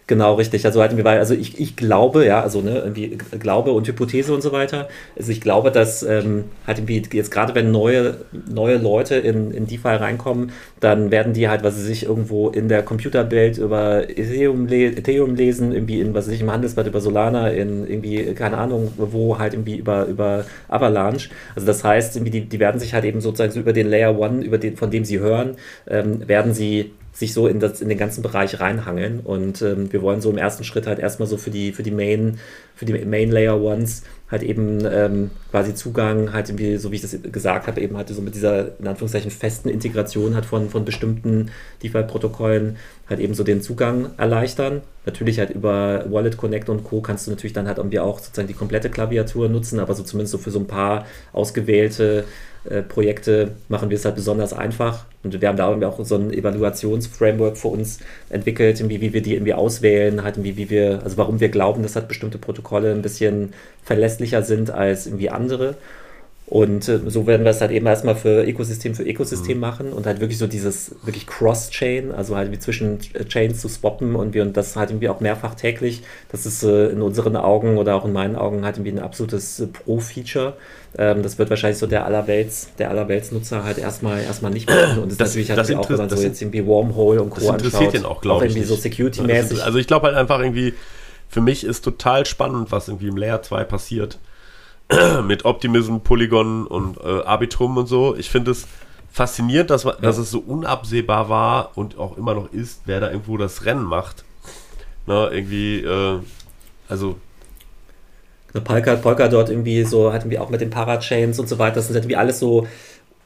Genau, richtig. Also halt, also ich, ich glaube, ja, also ne, irgendwie Glaube und Hypothese und so weiter. Also ich glaube, dass ähm, halt irgendwie jetzt gerade wenn neue, neue Leute in, in DeFi reinkommen, dann werden die halt, was sie sich irgendwo in der Computerwelt über Ethereum, Ethereum lesen, irgendwie in, was weiß ich, im Handelsblatt über Solana, in irgendwie, keine Ahnung, wo halt irgendwie über, über Avalanche. Also das heißt, irgendwie die, die werden sich halt eben sozusagen so über den Layer One, über den, von dem sie hören, ähm, werden sie sich so in, das, in den ganzen Bereich reinhangeln. Und ähm, wir wollen so im ersten Schritt halt erstmal so für die, für die Main, für die Main Layer Ones halt eben ähm, quasi Zugang, halt irgendwie, so wie ich das gesagt habe, eben halt so mit dieser in Anführungszeichen festen Integration halt von, von bestimmten DeFi-Protokollen halt eben so den Zugang erleichtern. Natürlich halt über Wallet Connect und Co. kannst du natürlich dann halt irgendwie auch sozusagen die komplette Klaviatur nutzen, aber so zumindest so für so ein paar ausgewählte äh, Projekte machen wir es halt besonders einfach. Und wir haben da auch so ein Evaluationsframework für uns entwickelt, wie, wie wir die irgendwie auswählen, halt wie, wie wir, also warum wir glauben, dass halt bestimmte Protokolle ein bisschen verlässlicher sind als irgendwie andere. Und äh, so werden wir es halt eben erstmal für Ökosystem für Ökosystem mhm. machen und halt wirklich so dieses wirklich Cross-Chain, also halt wie zwischen äh, Chains zu swappen und wir und das halt irgendwie auch mehrfach täglich. Das ist äh, in unseren Augen oder auch in meinen Augen halt irgendwie ein absolutes äh, Pro-Feature. Ähm, das wird wahrscheinlich so der allerwelts, der allerweltsnutzer halt erstmal erstmal nicht machen. Und das, das natürlich das auch, wenn man so jetzt irgendwie Wormhole und Co. Das interessiert anschaut, ihn auch, glaube ich. Irgendwie so Security-mäßig. Also ich glaube halt einfach irgendwie, für mich ist total spannend, was irgendwie im Layer 2 passiert mit Optimism, Polygon und äh, Arbitrum und so. Ich finde es faszinierend, dass, ja. dass es so unabsehbar war und auch immer noch ist, wer da irgendwo das Rennen macht. Na, irgendwie, äh, also. Polka, Polka dort irgendwie so, hatten wir auch mit den Parachains und so weiter. Das sind irgendwie alles so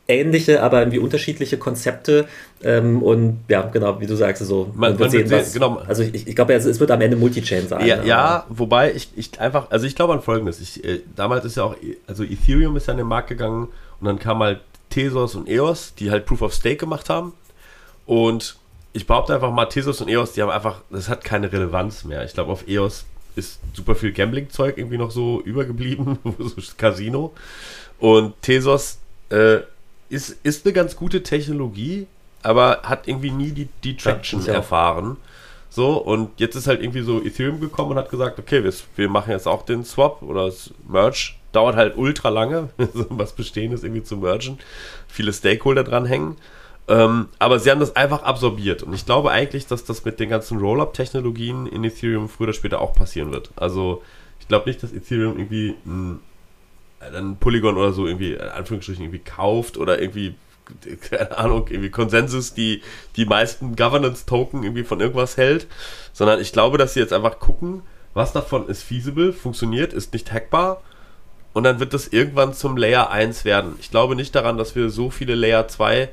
ähnliche, aber irgendwie unterschiedliche Konzepte. Ähm, und ja, genau, wie du sagst, so man, man sehen, was, genau. Also ich, ich glaube, es wird am Ende Multichain sein. Ja, ja wobei ich, ich einfach, also ich glaube an folgendes. Ich, äh, damals ist ja auch, also Ethereum ist ja in den Markt gegangen und dann kam halt Tesos und EOS, die halt Proof of Stake gemacht haben. Und ich behaupte einfach mal, Tesos und EOS, die haben einfach, das hat keine Relevanz mehr. Ich glaube, auf EOS ist super viel Gambling-Zeug irgendwie noch so übergeblieben, so Casino. Und Tesos äh, ist, ist eine ganz gute Technologie, aber hat irgendwie nie die, die Traction ja, erfahren. So, und jetzt ist halt irgendwie so Ethereum gekommen und hat gesagt, okay, wir, wir machen jetzt auch den Swap oder das Merge. Dauert halt ultra lange, was Bestehendes irgendwie zu mergen. Viele Stakeholder dranhängen. Ähm, aber sie haben das einfach absorbiert. Und ich glaube eigentlich, dass das mit den ganzen Roll-Up-Technologien in Ethereum früher oder später auch passieren wird. Also, ich glaube nicht, dass Ethereum irgendwie ein dann Polygon oder so irgendwie, in Anführungsstrichen, irgendwie kauft oder irgendwie, keine Ahnung, irgendwie Konsensus, die die meisten Governance-Token irgendwie von irgendwas hält, sondern ich glaube, dass sie jetzt einfach gucken, was davon ist feasible, funktioniert, ist nicht hackbar und dann wird das irgendwann zum Layer 1 werden. Ich glaube nicht daran, dass wir so viele Layer 2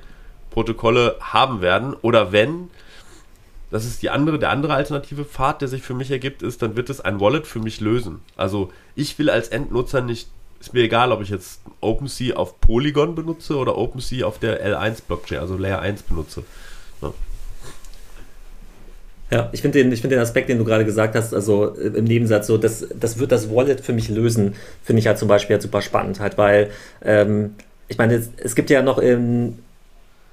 Protokolle haben werden oder wenn, das ist die andere, der andere alternative Pfad, der sich für mich ergibt, ist, dann wird es ein Wallet für mich lösen. Also ich will als Endnutzer nicht ist mir egal, ob ich jetzt OpenSea auf Polygon benutze oder OpenSea auf der L1 Blockchain, also Layer 1 benutze. Ja. Ja, ich finde den, find den Aspekt, den du gerade gesagt hast, also äh, im Nebensatz, so, das, das wird das Wallet für mich lösen, finde ich halt zum Beispiel halt super spannend, halt, weil ähm, ich meine, es, es, gibt ja noch im,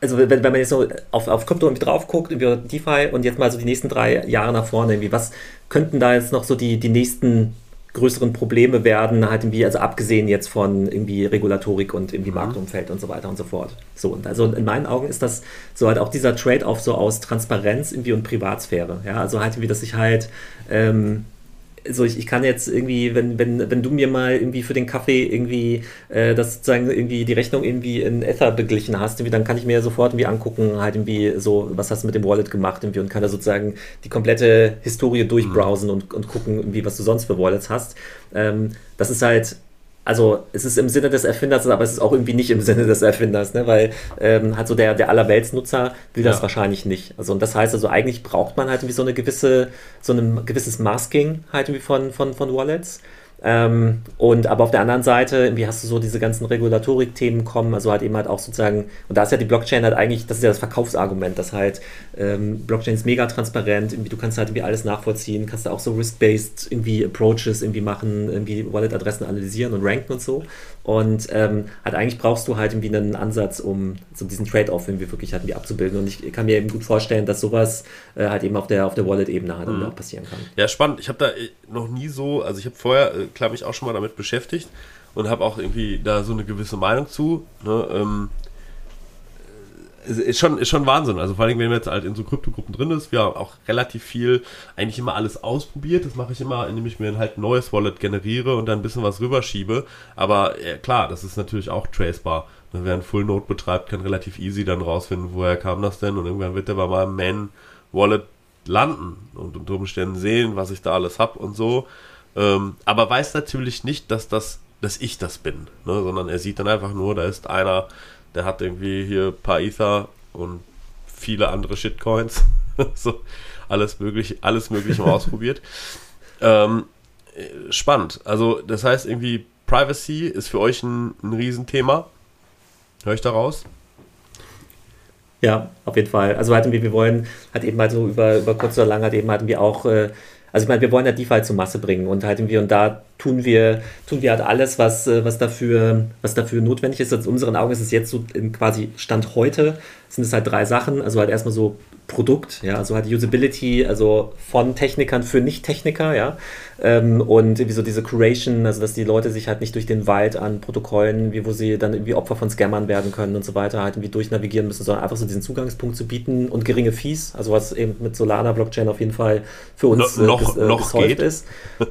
also wenn, wenn man jetzt so auf, auf Krypto irgendwie drauf guckt, über DeFi und jetzt mal so die nächsten drei Jahre nach vorne, irgendwie, was könnten da jetzt noch so die, die nächsten größeren Probleme werden, halt irgendwie, also abgesehen jetzt von irgendwie Regulatorik und irgendwie mhm. Marktumfeld und so weiter und so fort. So, und also in meinen Augen ist das so halt auch dieser Trade-off so aus Transparenz irgendwie und Privatsphäre. Ja, also halt irgendwie, dass ich halt ähm, so ich, ich kann jetzt irgendwie, wenn, wenn, wenn du mir mal irgendwie für den Kaffee irgendwie äh, das sozusagen irgendwie die Rechnung irgendwie in Ether beglichen hast, irgendwie, dann kann ich mir sofort irgendwie angucken, halt irgendwie so, was hast du mit dem Wallet gemacht irgendwie und kann da sozusagen die komplette Historie durchbrowsen mhm. und, und gucken, irgendwie, was du sonst für Wallets hast. Ähm, das ist halt also es ist im Sinne des Erfinders, aber es ist auch irgendwie nicht im Sinne des Erfinders, ne? weil ähm, halt so der, der Allerweltsnutzer will das ja. wahrscheinlich nicht. Also und das heißt also eigentlich braucht man halt irgendwie so eine gewisse, so ein gewisses Masking halt irgendwie von, von, von Wallets. Ähm, und aber auf der anderen Seite, wie hast du so diese ganzen Regulatorik-Themen kommen, also halt eben halt auch sozusagen, und da ist ja die Blockchain halt eigentlich, das ist ja das Verkaufsargument, dass halt ähm, Blockchain ist mega transparent, irgendwie, du kannst halt irgendwie alles nachvollziehen, kannst da auch so risk-based irgendwie Approaches irgendwie machen, irgendwie Wallet-Adressen analysieren und ranken und so. Und ähm, halt eigentlich brauchst du halt irgendwie einen Ansatz, um so diesen Trade-off irgendwie wirklich halt irgendwie abzubilden. Und ich kann mir eben gut vorstellen, dass sowas äh, halt eben auf der, auf der Wallet-Ebene halt mhm. auch passieren kann. Ja, spannend. Ich habe da äh, noch nie so, also ich habe vorher, äh, klar, mich auch schon mal damit beschäftigt und habe auch irgendwie da so eine gewisse Meinung zu. Ne? Ähm, ist schon, ist schon Wahnsinn. Also vor allem, wenn man jetzt halt in so Kryptogruppen drin ist, wir haben auch relativ viel, eigentlich immer alles ausprobiert. Das mache ich immer, indem ich mir halt ein neues Wallet generiere und dann ein bisschen was rüberschiebe. Aber ja, klar, das ist natürlich auch tracebar. Wer ein Full Node betreibt, kann relativ easy dann rausfinden, woher kam das denn und irgendwann wird der bei meinem Main Wallet landen und unter Umständen sehen, was ich da alles habe und so. Ähm, aber weiß natürlich nicht, dass das, dass ich das bin, ne? sondern er sieht dann einfach nur, da ist einer, der hat irgendwie hier ein paar Ether und viele andere Shitcoins. so, alles mögliche, alles mögliche mal ausprobiert. Ähm, spannend. Also, das heißt irgendwie, Privacy ist für euch ein, ein Riesenthema. Höre ich daraus? Ja, auf jeden Fall. Also hatten wir, wir wollen, hat eben halt so über, über kurz oder lang hat eben hatten wir auch, äh, also ich meine, wir wollen ja DeFi zur Masse bringen und halt irgendwie, und da tun wir, tun wir halt alles, was, äh, was, dafür, was dafür notwendig ist. Aus unseren Augen ist es jetzt so quasi Stand heute, sind es halt drei Sachen. Also halt erstmal so Produkt, ja, also halt Usability, also von Technikern für Nicht-Techniker, ja, ähm, und irgendwie so diese Curation, also dass die Leute sich halt nicht durch den Wald an Protokollen, wie wo sie dann irgendwie Opfer von Scammern werden können und so weiter, halt irgendwie durchnavigieren müssen, sondern einfach so diesen Zugangspunkt zu bieten und geringe Fees, also was eben mit Solana Blockchain auf jeden Fall für uns no, noch, äh, noch geht. ist.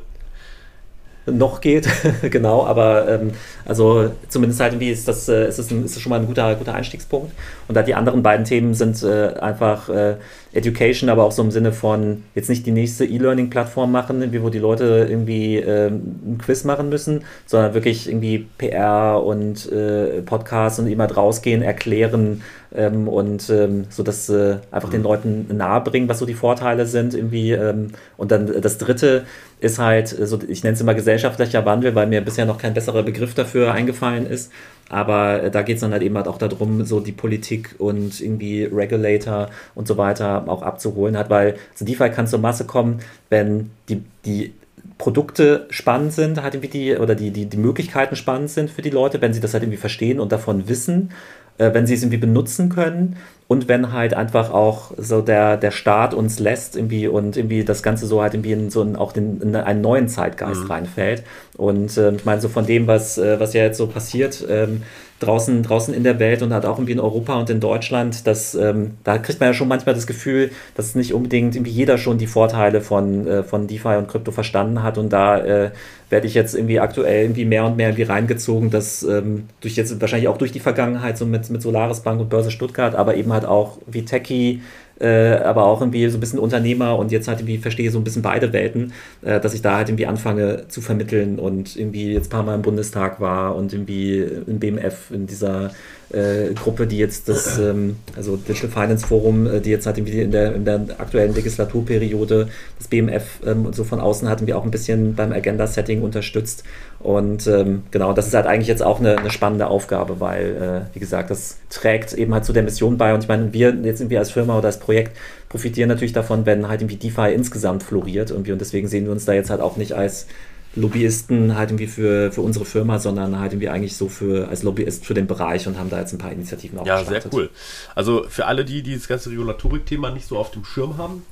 noch geht, genau, aber ähm, also zumindest halt irgendwie ist das, äh, ist das, ein, ist das schon mal ein guter, guter Einstiegspunkt. Und da die anderen beiden Themen sind äh, einfach äh, Education, aber auch so im Sinne von jetzt nicht die nächste E-Learning-Plattform machen, wo die Leute irgendwie ähm, ein Quiz machen müssen, sondern wirklich irgendwie PR und äh, Podcasts und immer rausgehen, erklären ähm, und ähm, so dass äh, einfach den mhm. Leuten nahe bringen, was so die Vorteile sind irgendwie. Ähm, und dann das dritte ist halt, so, ich nenne es immer gesellschaftlicher Wandel, weil mir bisher noch kein besserer Begriff dafür eingefallen ist. Aber äh, da geht es dann halt eben halt auch darum, so die Politik und irgendwie Regulator und so weiter auch abzuholen hat, weil zu DeFi kann zur Masse kommen, wenn die, die Produkte spannend sind, halt irgendwie die, oder die, die, die Möglichkeiten spannend sind für die Leute, wenn sie das halt irgendwie verstehen und davon wissen, äh, wenn sie es irgendwie benutzen können und wenn halt einfach auch so der, der Staat uns lässt irgendwie und irgendwie das Ganze so halt irgendwie in so einen, auch den, in einen neuen Zeitgeist mhm. reinfällt. Und äh, ich meine, so von dem, was, äh, was ja jetzt so passiert, ähm, draußen, draußen in der Welt und halt auch irgendwie in Europa und in Deutschland, dass, ähm, da kriegt man ja schon manchmal das Gefühl, dass nicht unbedingt irgendwie jeder schon die Vorteile von, äh, von DeFi und Krypto verstanden hat. Und da äh, werde ich jetzt irgendwie aktuell irgendwie mehr und mehr irgendwie reingezogen, dass ähm, durch jetzt wahrscheinlich auch durch die Vergangenheit so mit, mit Solaris Bank und Börse Stuttgart, aber eben halt auch wie Techie, äh, aber auch irgendwie so ein bisschen Unternehmer und jetzt halt irgendwie verstehe so ein bisschen beide Welten, äh, dass ich da halt irgendwie anfange zu vermitteln und irgendwie jetzt ein paar Mal im Bundestag war und irgendwie im BMF in dieser äh, Gruppe, die jetzt das, ähm, also Digital Finance Forum, äh, die jetzt halt irgendwie in der, in der aktuellen Legislaturperiode das BMF ähm, so von außen hatten wir auch ein bisschen beim Agenda-Setting unterstützt. Und ähm, genau, das ist halt eigentlich jetzt auch eine, eine spannende Aufgabe, weil, äh, wie gesagt, das trägt eben halt zu der Mission bei. Und ich meine, wir jetzt irgendwie als Firma oder als Projekt profitieren natürlich davon, wenn halt irgendwie DeFi insgesamt floriert irgendwie. Und deswegen sehen wir uns da jetzt halt auch nicht als Lobbyisten halt irgendwie für, für unsere Firma, sondern halt irgendwie eigentlich so für als Lobbyist für den Bereich und haben da jetzt ein paar Initiativen Ja, sehr cool. Also für alle die, die das ganze Regulatorik-Thema nicht so auf dem Schirm haben,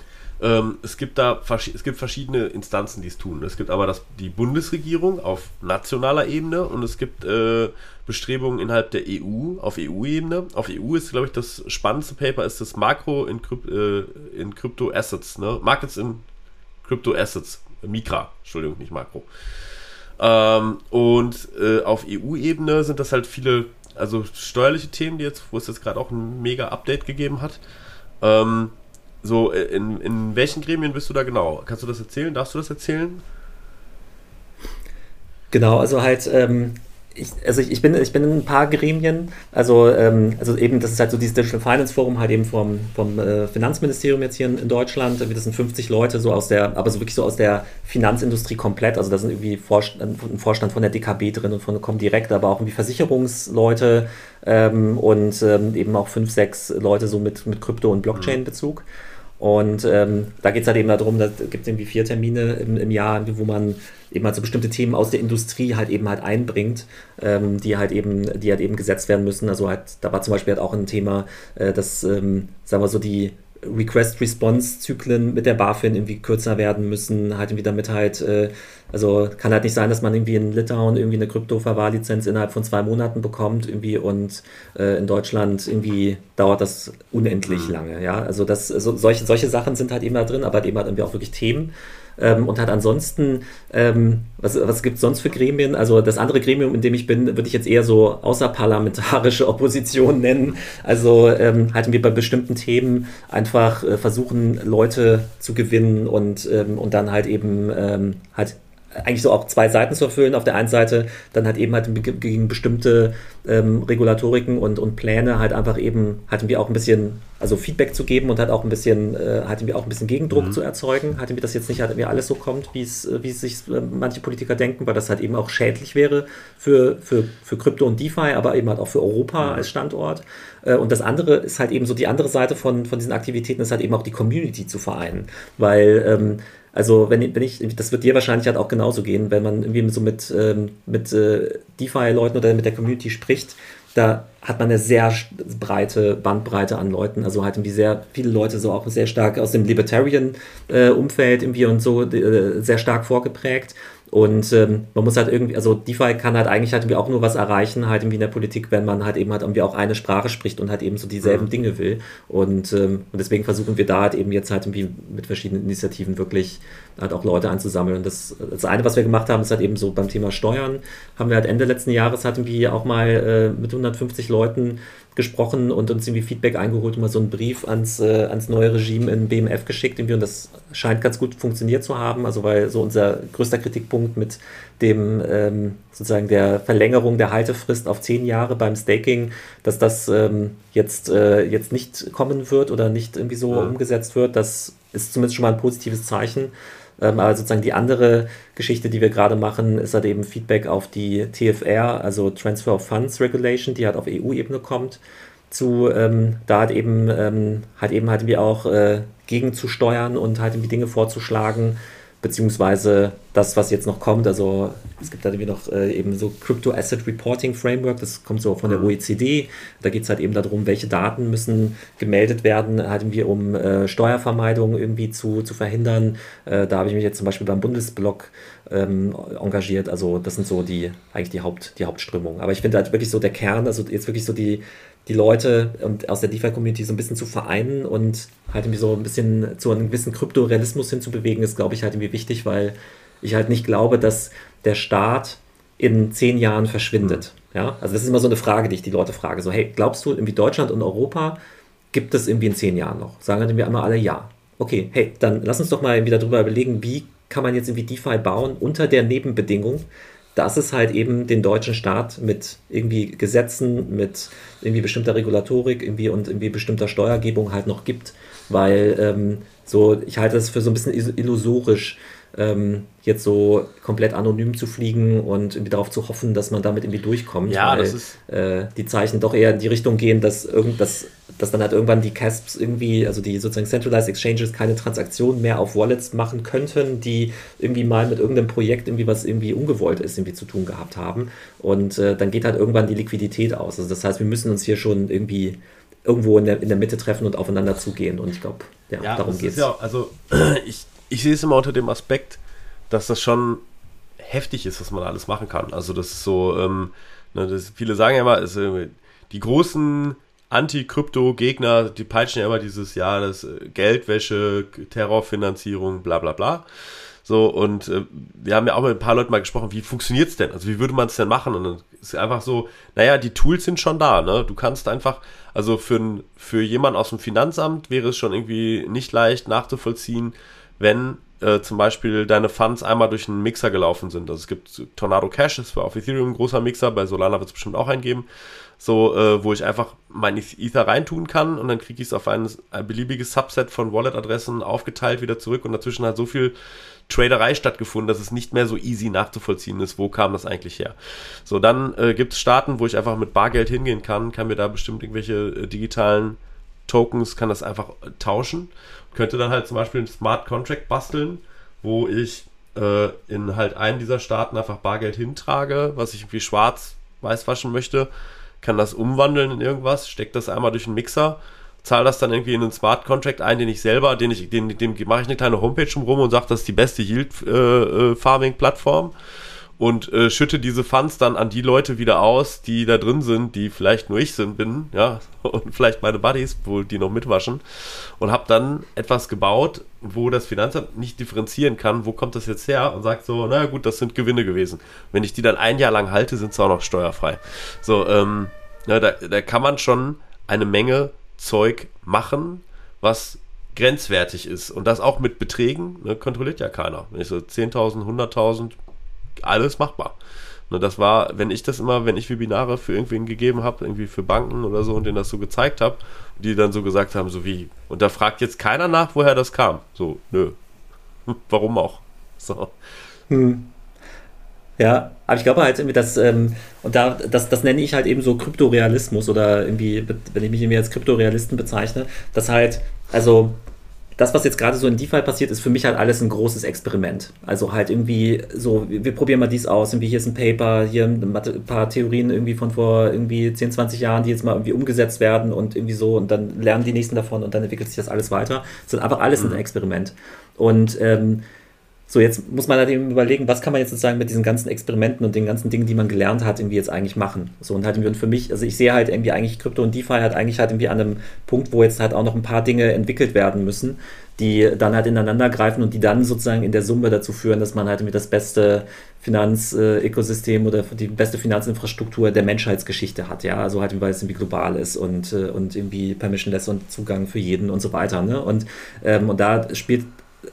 ähm, es gibt da es gibt verschiedene Instanzen, die es tun. Es gibt aber das, die Bundesregierung auf nationaler Ebene und es gibt äh, Bestrebungen innerhalb der EU auf EU-Ebene. Auf EU ist, glaube ich, das spannendste Paper ist das Makro in, Krypt, äh, in Crypto Assets, ne? Markets in Crypto Assets Mikra, Entschuldigung, nicht Makro. Ähm, und äh, auf EU-Ebene sind das halt viele, also steuerliche Themen, die jetzt, wo es jetzt gerade auch ein mega Update gegeben hat. Ähm, so, äh, in, in welchen Gremien bist du da genau? Kannst du das erzählen? Darfst du das erzählen? Genau, also halt ähm, ich, also ich, ich, bin, ich bin in ein paar Gremien, also, ähm, also eben, das ist halt so dieses Digital Finance Forum, halt eben vom, vom äh, Finanzministerium jetzt hier in, in, Deutschland, das sind 50 Leute, so aus der, aber so wirklich so aus der Finanzindustrie komplett, also da sind irgendwie Vorstand, ein Vorstand von der DKB drin und von Comdirect, aber auch irgendwie Versicherungsleute ähm, und ähm, eben auch fünf, sechs Leute so mit, mit Krypto- und Blockchain-Bezug. Mhm. Und ähm, da geht es halt eben darum, da gibt es irgendwie vier Termine im, im Jahr, wo man eben halt so bestimmte Themen aus der Industrie halt eben halt einbringt, ähm, die halt eben, die halt eben gesetzt werden müssen. Also halt, da war zum Beispiel halt auch ein Thema, äh, dass, ähm, sagen wir so, die Request-Response-Zyklen mit der BaFin irgendwie kürzer werden müssen, halt irgendwie damit halt, äh, also kann halt nicht sein, dass man irgendwie in Litauen irgendwie eine Krypto-Verwahrlizenz innerhalb von zwei Monaten bekommt irgendwie und äh, in Deutschland irgendwie dauert das unendlich mhm. lange, ja, also das, so, solche, solche Sachen sind halt eben da drin, aber halt eben halt irgendwie auch wirklich Themen, ähm, und hat ansonsten, ähm, was, was gibt es sonst für Gremien? Also das andere Gremium, in dem ich bin, würde ich jetzt eher so außerparlamentarische Opposition nennen. Also ähm, halten wir bei bestimmten Themen einfach äh, versuchen, Leute zu gewinnen und, ähm, und dann halt eben ähm, halt eigentlich so auch zwei Seiten zu erfüllen. Auf der einen Seite dann halt eben halt gegen bestimmte ähm, Regulatoriken und, und Pläne halt einfach eben, hatten wir auch ein bisschen also Feedback zu geben und hat auch ein bisschen, äh, hat mir auch ein bisschen Gegendruck mhm. zu erzeugen. Hatte mir das jetzt nicht, hat mir alles so kommt, wie es, wie es sich äh, manche Politiker denken, weil das halt eben auch schädlich wäre für, für, für Krypto und DeFi, aber eben halt auch für Europa mhm. als Standort. Äh, und das andere ist halt eben so die andere Seite von, von diesen Aktivitäten, ist halt eben auch die Community zu vereinen. Weil, ähm, also wenn, wenn ich, das wird dir wahrscheinlich halt auch genauso gehen, wenn man irgendwie so mit, ähm, mit äh, DeFi-Leuten oder mit der Community spricht, da hat man eine sehr breite Bandbreite an Leuten, also halt irgendwie sehr viele Leute so auch sehr stark aus dem Libertarian-Umfeld äh, irgendwie und so äh, sehr stark vorgeprägt und ähm, man muss halt irgendwie, also DeFi kann halt eigentlich halt irgendwie auch nur was erreichen, halt irgendwie in der Politik, wenn man halt eben halt irgendwie auch eine Sprache spricht und halt eben so dieselben mhm. Dinge will. Und, ähm, und deswegen versuchen wir da halt eben jetzt halt irgendwie mit verschiedenen Initiativen wirklich halt auch Leute einzusammeln. Und das, das eine, was wir gemacht haben, ist halt eben so beim Thema Steuern, haben wir halt Ende letzten Jahres hatten wir auch mal äh, mit 150 Leuten gesprochen und uns irgendwie Feedback eingeholt und mal so einen Brief ans, äh, ans neue Regime in BMF geschickt irgendwie und das scheint ganz gut funktioniert zu haben, also weil so unser größter Kritikpunkt mit dem ähm, sozusagen der Verlängerung der Haltefrist auf zehn Jahre beim Staking, dass das ähm, jetzt, äh, jetzt nicht kommen wird oder nicht irgendwie so ja. umgesetzt wird, das ist zumindest schon mal ein positives Zeichen. Ähm, aber sozusagen die andere Geschichte, die wir gerade machen, ist halt eben Feedback auf die TFR, also Transfer of Funds Regulation, die halt auf EU-Ebene kommt. Zu, ähm, da hat eben, ähm, hat eben halt wie auch äh, gegenzusteuern und halt irgendwie Dinge vorzuschlagen, beziehungsweise das, was jetzt noch kommt, also es gibt da irgendwie noch äh, eben so Crypto Asset Reporting Framework, das kommt so von der mhm. OECD, da geht es halt eben darum, welche Daten müssen gemeldet werden, halt irgendwie um äh, Steuervermeidung irgendwie zu, zu verhindern. Äh, da habe ich mich jetzt zum Beispiel beim Bundesblock ähm, engagiert, also das sind so die, eigentlich die, Haupt, die Hauptströmungen. Aber ich finde halt wirklich so der Kern, also jetzt wirklich so die, die Leute und aus der DeFi-Community so ein bisschen zu vereinen und halt irgendwie so ein bisschen zu einem gewissen Kryptorealismus hinzubewegen, ist, glaube ich, halt irgendwie wichtig, weil ich halt nicht glaube, dass der Staat in zehn Jahren verschwindet. Ja, also das ist immer so eine Frage, die ich die Leute frage. So, hey, glaubst du, irgendwie Deutschland und Europa gibt es irgendwie in zehn Jahren noch? Sagen dann wir einmal alle ja. Okay, hey, dann lass uns doch mal wieder darüber überlegen, wie kann man jetzt irgendwie DeFi bauen unter der Nebenbedingung, dass es halt eben den deutschen Staat mit irgendwie Gesetzen, mit irgendwie bestimmter Regulatorik irgendwie und irgendwie bestimmter Steuergebung halt noch gibt. Weil ähm, so, ich halte das für so ein bisschen illusorisch, ähm, jetzt so komplett anonym zu fliegen und irgendwie darauf zu hoffen, dass man damit irgendwie durchkommt. Ja, weil, das ist äh, die Zeichen doch eher in die Richtung gehen, dass irgend, dass, dass dann halt irgendwann die CASPs irgendwie, also die sozusagen Centralized Exchanges, keine Transaktionen mehr auf Wallets machen könnten, die irgendwie mal mit irgendeinem Projekt irgendwie was irgendwie ungewollt ist, irgendwie zu tun gehabt haben. Und äh, dann geht halt irgendwann die Liquidität aus. Also das heißt, wir müssen uns hier schon irgendwie irgendwo in der, in der Mitte treffen und aufeinander zugehen. Und ich glaube, ja, ja, darum geht es. Ja, also ich, ich sehe es immer unter dem Aspekt, dass das schon heftig ist, was man alles machen kann. Also das ist so, ähm, ne, das, viele sagen ja immer, ist, äh, die großen Anti-Krypto-Gegner, die peitschen ja immer dieses Jahr, das äh, Geldwäsche, Terrorfinanzierung, bla bla bla. So, und äh, wir haben ja auch mit ein paar Leuten mal gesprochen, wie funktioniert es denn? Also wie würde man es denn machen? Und dann ist einfach so, naja, die Tools sind schon da, ne? Du kannst einfach, also für, für jemanden aus dem Finanzamt wäre es schon irgendwie nicht leicht nachzuvollziehen, wenn äh, zum Beispiel deine Funds einmal durch einen Mixer gelaufen sind. Also es gibt Tornado Cash, war auf Ethereum ein großer Mixer, bei Solana wird es bestimmt auch eingeben. So, äh, wo ich einfach mein Ether reintun kann und dann kriege ich es auf ein, ein, beliebiges Subset von Wallet-Adressen aufgeteilt wieder zurück und dazwischen hat so viel Traderei stattgefunden, dass es nicht mehr so easy nachzuvollziehen ist, wo kam das eigentlich her. So, dann äh, gibt es Staaten, wo ich einfach mit Bargeld hingehen kann, kann mir da bestimmt irgendwelche äh, digitalen Tokens, kann das einfach tauschen könnte dann halt zum Beispiel einen Smart Contract basteln, wo ich äh, in halt einen dieser Staaten einfach Bargeld hintrage, was ich irgendwie schwarz-weiß waschen möchte, kann das umwandeln in irgendwas, steckt das einmal durch einen Mixer, zahle das dann irgendwie in einen Smart Contract ein, den ich selber, den ich, den, dem mache ich eine kleine Homepage rum und sage, das ist die beste Yield äh, äh, Farming Plattform und äh, schütte diese Funds dann an die Leute wieder aus, die da drin sind, die vielleicht nur ich sind, bin, ja, und vielleicht meine Buddies, wo die noch mitwaschen und habe dann etwas gebaut, wo das Finanzamt nicht differenzieren kann, wo kommt das jetzt her und sagt so, na gut, das sind Gewinne gewesen. Wenn ich die dann ein Jahr lang halte, sind sie auch noch steuerfrei. So, ähm, ja, da, da kann man schon eine Menge Zeug machen, was grenzwertig ist. Und das auch mit Beträgen, ne, kontrolliert ja keiner. Wenn ich so 10.000, 100.000, alles machbar. Und das war, wenn ich das immer, wenn ich Webinare für irgendwen gegeben habe, irgendwie für Banken oder so und denen das so gezeigt habe, die dann so gesagt haben, so wie, und da fragt jetzt keiner nach, woher das kam. So, nö. Warum auch? So. Hm. Ja, aber ich glaube halt irgendwie, dass, ähm, und da, das, das nenne ich halt eben so Kryptorealismus oder irgendwie, wenn ich mich irgendwie als Kryptorealisten bezeichne, dass halt, also das, was jetzt gerade so in DeFi passiert, ist für mich halt alles ein großes Experiment. Also halt irgendwie so, wir probieren mal dies aus, irgendwie hier ist ein Paper, hier ein paar Theorien irgendwie von vor irgendwie 10, 20 Jahren, die jetzt mal irgendwie umgesetzt werden und irgendwie so und dann lernen die nächsten davon und dann entwickelt sich das alles weiter. Das ist einfach alles mhm. ein Experiment. Und ähm, so, jetzt muss man halt eben überlegen, was kann man jetzt sozusagen mit diesen ganzen Experimenten und den ganzen Dingen, die man gelernt hat, irgendwie jetzt eigentlich machen. So, und halt irgendwie für mich, also ich sehe halt irgendwie eigentlich Krypto und DeFi halt eigentlich halt irgendwie an einem Punkt, wo jetzt halt auch noch ein paar Dinge entwickelt werden müssen, die dann halt ineinander greifen und die dann sozusagen in der Summe dazu führen, dass man halt irgendwie das beste Finanzökosystem oder die beste Finanzinfrastruktur der Menschheitsgeschichte hat, ja, also halt, weil es irgendwie global ist und, äh, und irgendwie permissionless und Zugang für jeden und so weiter, ne, und, ähm, und da spielt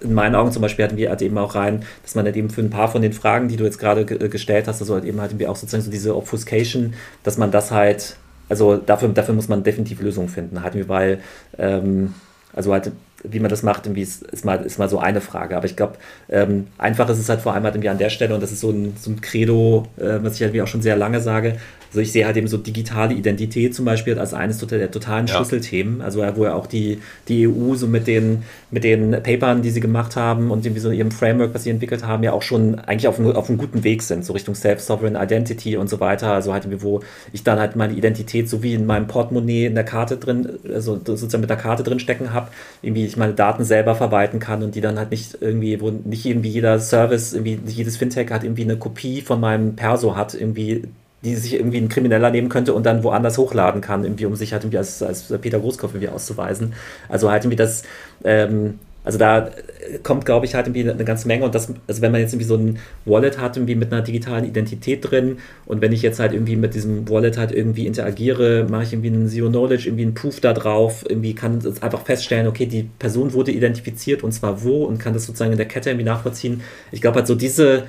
in meinen Augen zum Beispiel hatten wir halt eben auch rein, dass man halt eben für ein paar von den Fragen, die du jetzt gerade gestellt hast, also halt eben hatten wir auch sozusagen so diese Obfuscation, dass man das halt, also dafür, dafür muss man definitiv Lösungen finden, wir, weil, ähm, also halt wie man das macht, irgendwie ist, ist, mal, ist mal so eine Frage. Aber ich glaube, ähm, einfach ist es halt vor allem halt irgendwie an der Stelle, und das ist so ein, so ein Credo, äh, was ich halt auch schon sehr lange sage, also ich sehe halt eben so digitale Identität zum Beispiel als eines der totalen ja. Schlüsselthemen, also wo ja auch die, die EU so mit den, mit den Papern, die sie gemacht haben und irgendwie so ihrem Framework, was sie entwickelt haben, ja auch schon eigentlich auf, auf einem guten Weg sind, so Richtung Self-Sovereign Identity und so weiter. Also halt irgendwie, wo ich dann halt meine Identität so wie in meinem Portemonnaie in der Karte drin, also sozusagen mit der Karte drin stecken habe, irgendwie ich meine Daten selber verwalten kann und die dann halt nicht irgendwie, wo nicht irgendwie jeder Service, irgendwie jedes Fintech hat irgendwie eine Kopie von meinem Perso hat, irgendwie die sich irgendwie ein Krimineller nehmen könnte und dann woanders hochladen kann, irgendwie, um sich halt irgendwie als, als Peter Großkopf irgendwie auszuweisen. Also halt irgendwie das, ähm, also da kommt, glaube ich, halt irgendwie eine ganze Menge und das, also wenn man jetzt irgendwie so ein Wallet hat, irgendwie mit einer digitalen Identität drin und wenn ich jetzt halt irgendwie mit diesem Wallet halt irgendwie interagiere, mache ich irgendwie ein Zero Knowledge, irgendwie ein Proof da drauf, irgendwie kann es einfach feststellen, okay, die Person wurde identifiziert und zwar wo und kann das sozusagen in der Kette irgendwie nachvollziehen. Ich glaube halt so diese,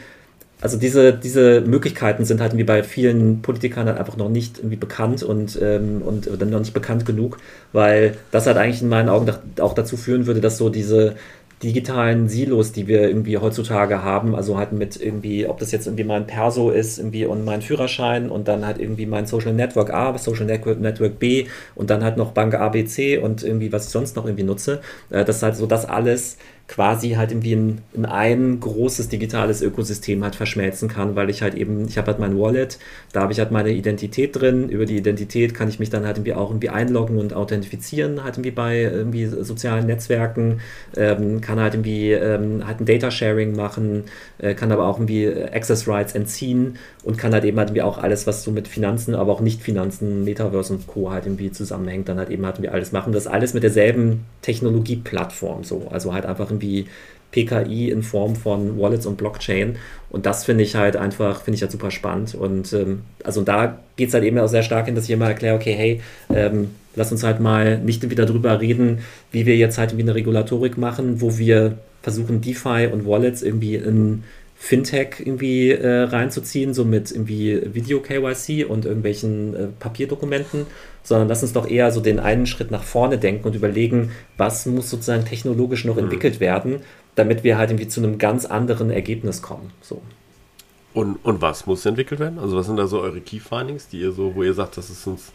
also diese, diese Möglichkeiten sind halt irgendwie bei vielen Politikern halt einfach noch nicht irgendwie bekannt und, ähm, und oder noch nicht bekannt genug, weil das halt eigentlich in meinen Augen auch dazu führen würde, dass so diese digitalen Silos, die wir irgendwie heutzutage haben, also halt mit irgendwie, ob das jetzt irgendwie mein Perso ist, irgendwie und mein Führerschein und dann halt irgendwie mein Social Network A, Social Network, B und dann halt noch Bank ABC und irgendwie, was ich sonst noch irgendwie nutze, äh, das ist halt so, das alles quasi halt irgendwie in, in ein großes digitales Ökosystem halt verschmelzen kann, weil ich halt eben, ich habe halt mein Wallet, da habe ich halt meine Identität drin, über die Identität kann ich mich dann halt irgendwie auch irgendwie einloggen und authentifizieren, halt irgendwie bei irgendwie sozialen Netzwerken, ähm, kann halt irgendwie ähm, halt ein Data Sharing machen, äh, kann aber auch irgendwie Access Rights entziehen und kann halt eben halt irgendwie auch alles, was so mit Finanzen, aber auch Nicht-Finanzen, Metaverse und Co. halt irgendwie zusammenhängt, dann halt eben halt irgendwie alles machen. Das alles mit derselben Technologieplattform so, also halt einfach irgendwie PKI in Form von Wallets und Blockchain. Und das finde ich halt einfach, finde ich halt super spannend. Und ähm, also da geht es halt eben auch sehr stark hin, dass ich immer erkläre, okay, hey, ähm, lass uns halt mal nicht wieder drüber reden, wie wir jetzt halt irgendwie eine Regulatorik machen, wo wir versuchen, DeFi und Wallets irgendwie in Fintech irgendwie äh, reinzuziehen, so mit irgendwie Video-KYC und irgendwelchen äh, Papierdokumenten, sondern lass uns doch eher so den einen Schritt nach vorne denken und überlegen, was muss sozusagen technologisch noch mhm. entwickelt werden, damit wir halt irgendwie zu einem ganz anderen Ergebnis kommen. So. Und, und was muss entwickelt werden? Also was sind da so eure Key Findings, die ihr so, wo ihr sagt, das ist uns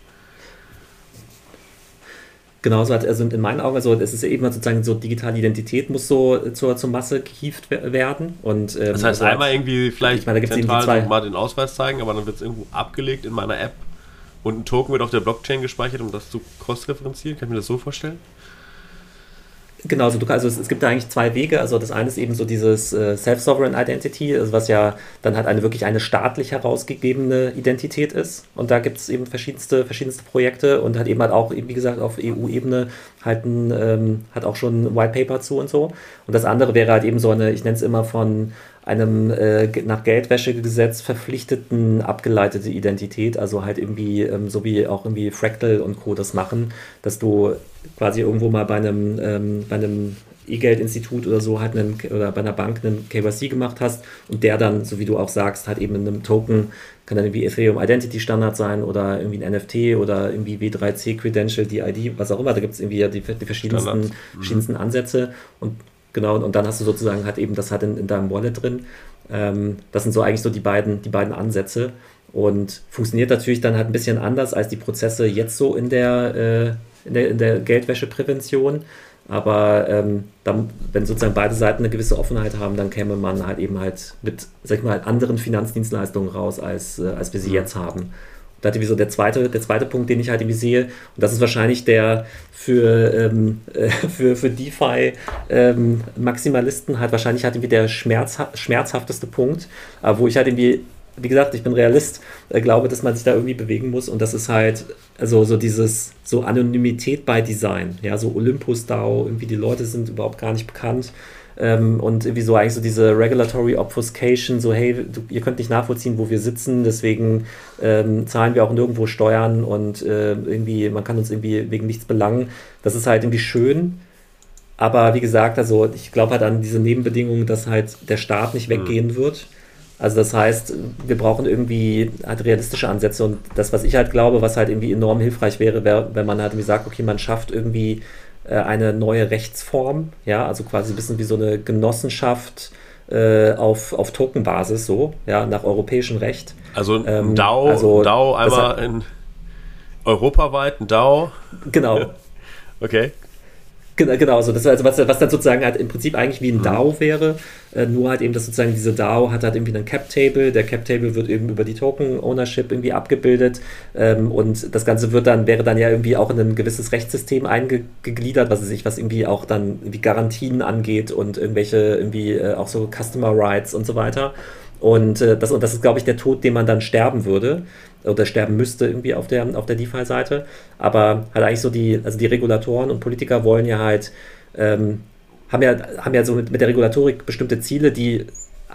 Genauso hat, also in meinen Augen, also es ist eben sozusagen so, digitale Identität muss so zur, zur Masse gehievt werden. Und, ähm, das heißt, also einmal irgendwie vielleicht ich meine, da zentral zwei mal den Ausweis zeigen, aber dann wird es irgendwo abgelegt in meiner App und ein Token wird auf der Blockchain gespeichert, um das zu cross-referenzieren. Kann ich mir das so vorstellen? Genau, also, du, also es, es, gibt da eigentlich zwei Wege. Also das eine ist eben so dieses äh, Self-Sovereign Identity, also was ja dann halt eine wirklich eine staatlich herausgegebene Identität ist. Und da gibt es eben verschiedenste, verschiedenste Projekte und hat eben halt auch, wie gesagt, auf EU-Ebene halt ein, ähm, hat auch schon ein White Paper zu und so. Und das andere wäre halt eben so eine, ich nenne es immer von einem äh, nach Geldwäschegesetz verpflichteten abgeleitete Identität, also halt irgendwie, ähm, so wie auch irgendwie Fractal und Co. das machen, dass du quasi irgendwo mal bei einem, ähm, bei einem E-Geld-Institut oder so halt einen, oder bei einer Bank einen KYC gemacht hast und der dann, so wie du auch sagst, halt eben in einem Token, kann dann irgendwie Ethereum Identity Standard sein oder irgendwie ein NFT oder irgendwie W3C Credential, die ID, was auch immer, da gibt es irgendwie ja die, die verschiedensten, mhm. verschiedensten Ansätze und genau, und dann hast du sozusagen halt eben das halt in, in deinem Wallet drin. Ähm, das sind so eigentlich so die beiden, die beiden Ansätze und funktioniert natürlich dann halt ein bisschen anders als die Prozesse jetzt so in der, äh, in der, in der Geldwäscheprävention. Aber ähm, dann, wenn sozusagen beide Seiten eine gewisse Offenheit haben, dann käme man halt eben halt mit, sag ich mal, anderen Finanzdienstleistungen raus, als, äh, als wir sie jetzt haben. Da so der zweite, der zweite Punkt, den ich halt irgendwie sehe, und das ist wahrscheinlich der für, ähm, äh, für, für DeFi-Maximalisten ähm, halt wahrscheinlich halt irgendwie der schmerzha schmerzhafteste Punkt, äh, wo ich halt irgendwie wie gesagt, ich bin Realist, äh, glaube, dass man sich da irgendwie bewegen muss und das ist halt, also so dieses, so Anonymität bei Design, ja, so Olympus DAO, irgendwie die Leute sind überhaupt gar nicht bekannt ähm, und irgendwie so eigentlich so diese Regulatory Obfuscation, so hey, du, ihr könnt nicht nachvollziehen, wo wir sitzen, deswegen ähm, zahlen wir auch nirgendwo Steuern und äh, irgendwie, man kann uns irgendwie wegen nichts belangen, das ist halt irgendwie schön, aber wie gesagt, also ich glaube halt an diese Nebenbedingungen, dass halt der Staat nicht mhm. weggehen wird also das heißt, wir brauchen irgendwie halt realistische Ansätze und das, was ich halt glaube, was halt irgendwie enorm hilfreich wäre, wäre, wenn man halt irgendwie sagt, okay, man schafft irgendwie äh, eine neue Rechtsform, ja, also quasi ein bisschen wie so eine Genossenschaft äh, auf, auf Tokenbasis, so, ja, nach europäischem Recht. Also ein ähm, DAO, also, DAO einmal hat, in europaweit, ein DAO. Genau. okay. Genau, also das also was, was dann sozusagen halt im Prinzip eigentlich wie ein mhm. DAO wäre, äh, nur halt eben, dass sozusagen diese DAO hat halt irgendwie einen Cap-Table, der Cap-Table wird eben über die Token-Ownership irgendwie abgebildet. Ähm, und das Ganze wird dann, wäre dann ja irgendwie auch in ein gewisses Rechtssystem eingegliedert, was sich, was irgendwie auch dann irgendwie Garantien angeht und irgendwelche irgendwie äh, auch so Customer Rights und so weiter. Und, äh, das, und das ist, glaube ich, der Tod, den man dann sterben würde oder sterben müsste irgendwie auf der, auf der DeFi-Seite. Aber halt eigentlich so die, also die Regulatoren und Politiker wollen ja halt, ähm, haben ja, haben ja so mit, mit der Regulatorik bestimmte Ziele, die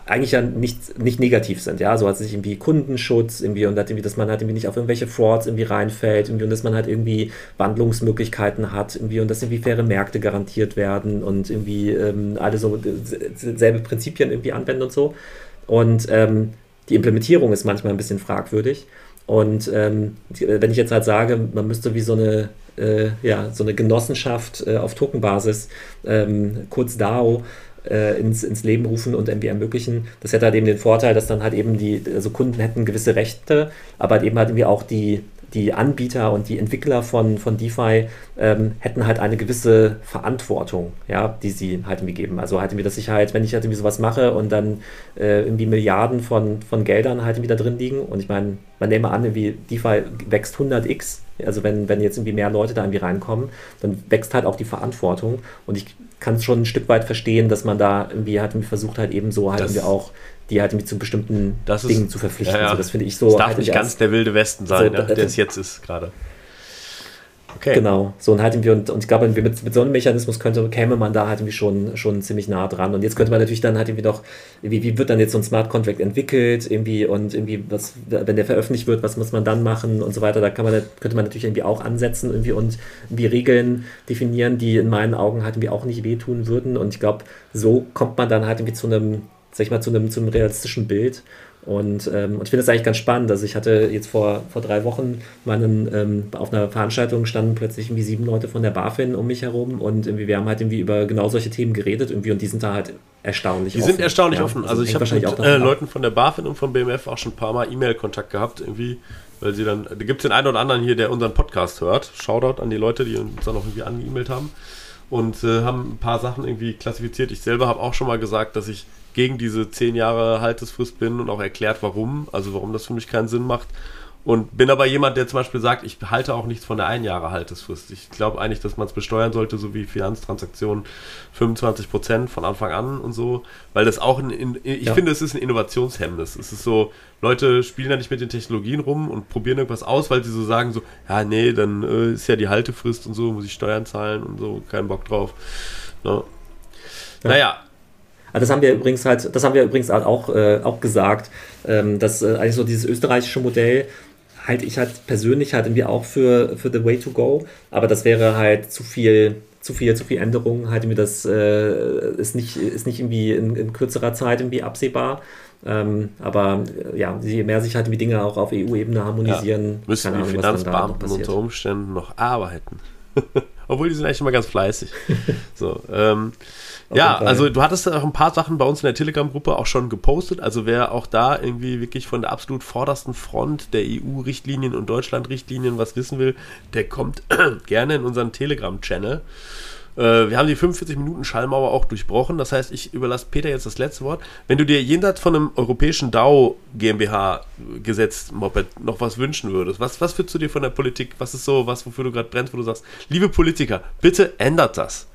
eigentlich ja nicht, nicht negativ sind, ja, so hat sich irgendwie Kundenschutz irgendwie und irgendwie, dass man halt irgendwie nicht auf irgendwelche Frauds irgendwie reinfällt irgendwie und dass man halt irgendwie Wandlungsmöglichkeiten hat irgendwie und dass irgendwie faire Märkte garantiert werden und irgendwie ähm, alle so selbe Prinzipien irgendwie anwenden und so. Und ähm, die Implementierung ist manchmal ein bisschen fragwürdig und ähm, wenn ich jetzt halt sage, man müsste wie so eine, äh, ja, so eine Genossenschaft äh, auf Tokenbasis, ähm, kurz DAO, äh, ins, ins Leben rufen und irgendwie ermöglichen. Das hätte halt eben den Vorteil, dass dann halt eben die, also Kunden hätten gewisse Rechte, aber halt eben halt irgendwie auch die, die Anbieter und die Entwickler von, von DeFi ähm, hätten halt eine gewisse Verantwortung, ja, die sie halt irgendwie geben. Also halt irgendwie, dass ich halt, wenn ich halt irgendwie sowas mache und dann äh, irgendwie Milliarden von, von Geldern halt irgendwie da drin liegen. Und ich meine, man nehme an, irgendwie DeFi wächst 100x, also wenn, wenn jetzt irgendwie mehr Leute da irgendwie reinkommen, dann wächst halt auch die Verantwortung. Und ich kann es schon ein Stück weit verstehen, dass man da irgendwie halt versucht halt eben so halt irgendwie auch die halt irgendwie zu bestimmten ist, Dingen zu verpflichten. Ja, ja. Also das finde ich so. Das darf halt nicht ganz der wilde Westen sein, so, ne, der es jetzt ist gerade. Okay. Genau, so und halt irgendwie, und, und ich glaube, mit, mit so einem Mechanismus könnte, käme man da halt irgendwie schon, schon ziemlich nah dran. Und jetzt könnte man natürlich dann halt irgendwie noch, wie, wie wird dann jetzt so ein Smart Contract entwickelt, irgendwie und irgendwie, was, wenn der veröffentlicht wird, was muss man dann machen und so weiter, da kann man, könnte man natürlich irgendwie auch ansetzen irgendwie und irgendwie Regeln definieren, die in meinen Augen halt irgendwie auch nicht wehtun würden. Und ich glaube, so kommt man dann halt irgendwie zu einem sag ich mal, zu einem, zu einem realistischen Bild. Und, ähm, und ich finde das eigentlich ganz spannend. Also ich hatte jetzt vor, vor drei Wochen meinen, ähm, auf einer Veranstaltung standen plötzlich irgendwie sieben Leute von der BaFin um mich herum und irgendwie, wir haben halt irgendwie über genau solche Themen geredet irgendwie und die sind da halt erstaunlich die offen. Die sind erstaunlich ja, offen. Also, also ich habe mit äh, Leuten von der BaFin und vom BMF auch schon ein paar Mal E-Mail-Kontakt gehabt irgendwie, weil sie dann, da gibt es den einen oder anderen hier, der unseren Podcast hört. Shoutout an die Leute, die uns dann auch irgendwie angeemailt haben und äh, haben ein paar Sachen irgendwie klassifiziert. Ich selber habe auch schon mal gesagt, dass ich gegen diese zehn Jahre Haltesfrist bin und auch erklärt, warum, also warum das für mich keinen Sinn macht. Und bin aber jemand, der zum Beispiel sagt, ich halte auch nichts von der ein Jahre Haltesfrist. Ich glaube eigentlich, dass man es besteuern sollte, so wie Finanztransaktionen 25 Prozent von Anfang an und so, weil das auch ein, ich ja. finde, es ist ein Innovationshemmnis. Es ist so, Leute spielen da nicht mit den Technologien rum und probieren irgendwas aus, weil sie so sagen so, ja, nee, dann äh, ist ja die Haltefrist und so, muss ich Steuern zahlen und so, keinen Bock drauf. Ne? Ja. Naja, das haben wir übrigens halt, das haben wir übrigens halt auch, äh, auch gesagt, ähm, dass äh, eigentlich so dieses österreichische Modell halte ich halt persönlich halt irgendwie auch für, für the way to go, aber das wäre halt zu viel, zu viel, zu viel Änderungen, halt mir das äh, ist, nicht, ist nicht irgendwie in, in kürzerer Zeit irgendwie absehbar. Ähm, aber äh, ja, je mehr sich halt die Dinge auch auf EU-Ebene harmonisieren, ja, müssen die Ahnung, Finanzbeamten unter Umständen noch arbeiten. Obwohl die sind eigentlich immer ganz fleißig. so, ähm, ja, also du hattest auch ein paar Sachen bei uns in der Telegram-Gruppe auch schon gepostet. Also wer auch da irgendwie wirklich von der absolut vordersten Front der EU-Richtlinien und Deutschland-Richtlinien was wissen will, der kommt gerne in unseren Telegram-Channel. Äh, wir haben die 45 Minuten Schallmauer auch durchbrochen. Das heißt, ich überlasse Peter jetzt das letzte Wort. Wenn du dir jenseits von einem europäischen DAO GmbH Gesetz Moped noch was wünschen würdest, was, was würdest du dir von der Politik, was ist so was, wofür du gerade brennst, wo du sagst, liebe Politiker, bitte ändert das.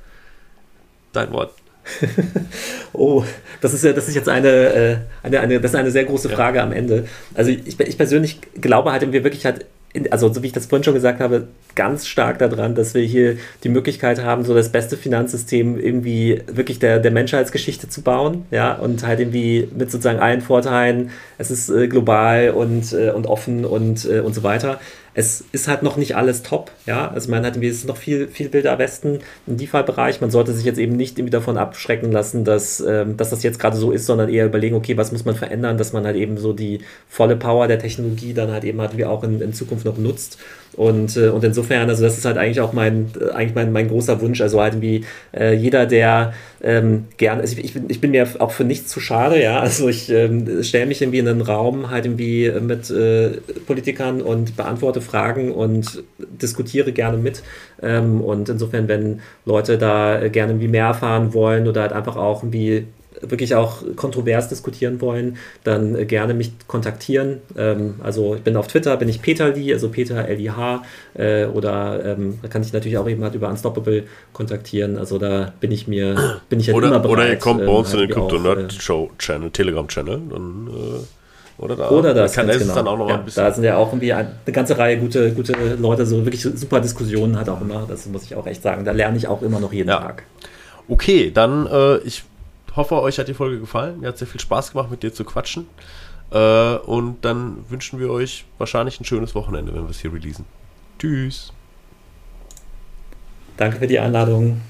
Dein Wort. oh, das ist ja, das ist jetzt eine, äh, eine, eine, das ist eine sehr große Frage ja. am Ende. Also ich, ich persönlich glaube halt, wir wirklich halt also so wie ich das vorhin schon gesagt habe, ganz stark daran, dass wir hier die Möglichkeit haben, so das beste Finanzsystem irgendwie wirklich der, der Menschheitsgeschichte zu bauen, ja, und halt irgendwie mit sozusagen allen Vorteilen, es ist äh, global und, äh, und offen und, äh, und so weiter es ist halt noch nicht alles top, ja. Also man hat es ist noch viel, viel wilder Westen im DeFi-Bereich. Man sollte sich jetzt eben nicht irgendwie davon abschrecken lassen, dass, ähm, dass das jetzt gerade so ist, sondern eher überlegen, okay, was muss man verändern, dass man halt eben so die volle Power der Technologie dann halt eben halt wie auch in, in Zukunft noch nutzt. Und, äh, und insofern, also das ist halt eigentlich auch mein, äh, eigentlich mein, mein großer Wunsch. Also halt wie äh, jeder, der ähm, gern, also ich, ich, bin, ich bin mir auch für nichts zu schade, ja. Also ich ähm, stelle mich irgendwie in einen Raum halt irgendwie mit äh, Politikern und beantworte Fragen und diskutiere gerne mit. Ähm, und insofern, wenn Leute da gerne irgendwie mehr erfahren wollen oder halt einfach auch irgendwie wirklich auch kontrovers diskutieren wollen, dann äh, gerne mich kontaktieren. Ähm, also ich bin auf Twitter, bin ich Peter Lee, also Peter L-I-H äh, oder ähm, da kann ich natürlich auch eben halt über Unstoppable kontaktieren. Also da bin ich mir, bin ich ja oder, immer bereit. Oder ihr kommt bei ähm, uns in den Crypto Nerd äh, Show Channel, Telegram Channel, dann äh oder da, oder das, kann, genau. dann auch noch ja, ein bisschen. Da sind ja auch irgendwie eine ganze Reihe gute, gute Leute, so wirklich super Diskussionen hat auch immer. Das muss ich auch echt sagen. Da lerne ich auch immer noch jeden ja. Tag. Okay, dann äh, ich hoffe, euch hat die Folge gefallen. Mir hat sehr viel Spaß gemacht, mit dir zu quatschen. Äh, und dann wünschen wir euch wahrscheinlich ein schönes Wochenende, wenn wir es hier releasen. Tschüss. Danke für die Einladung.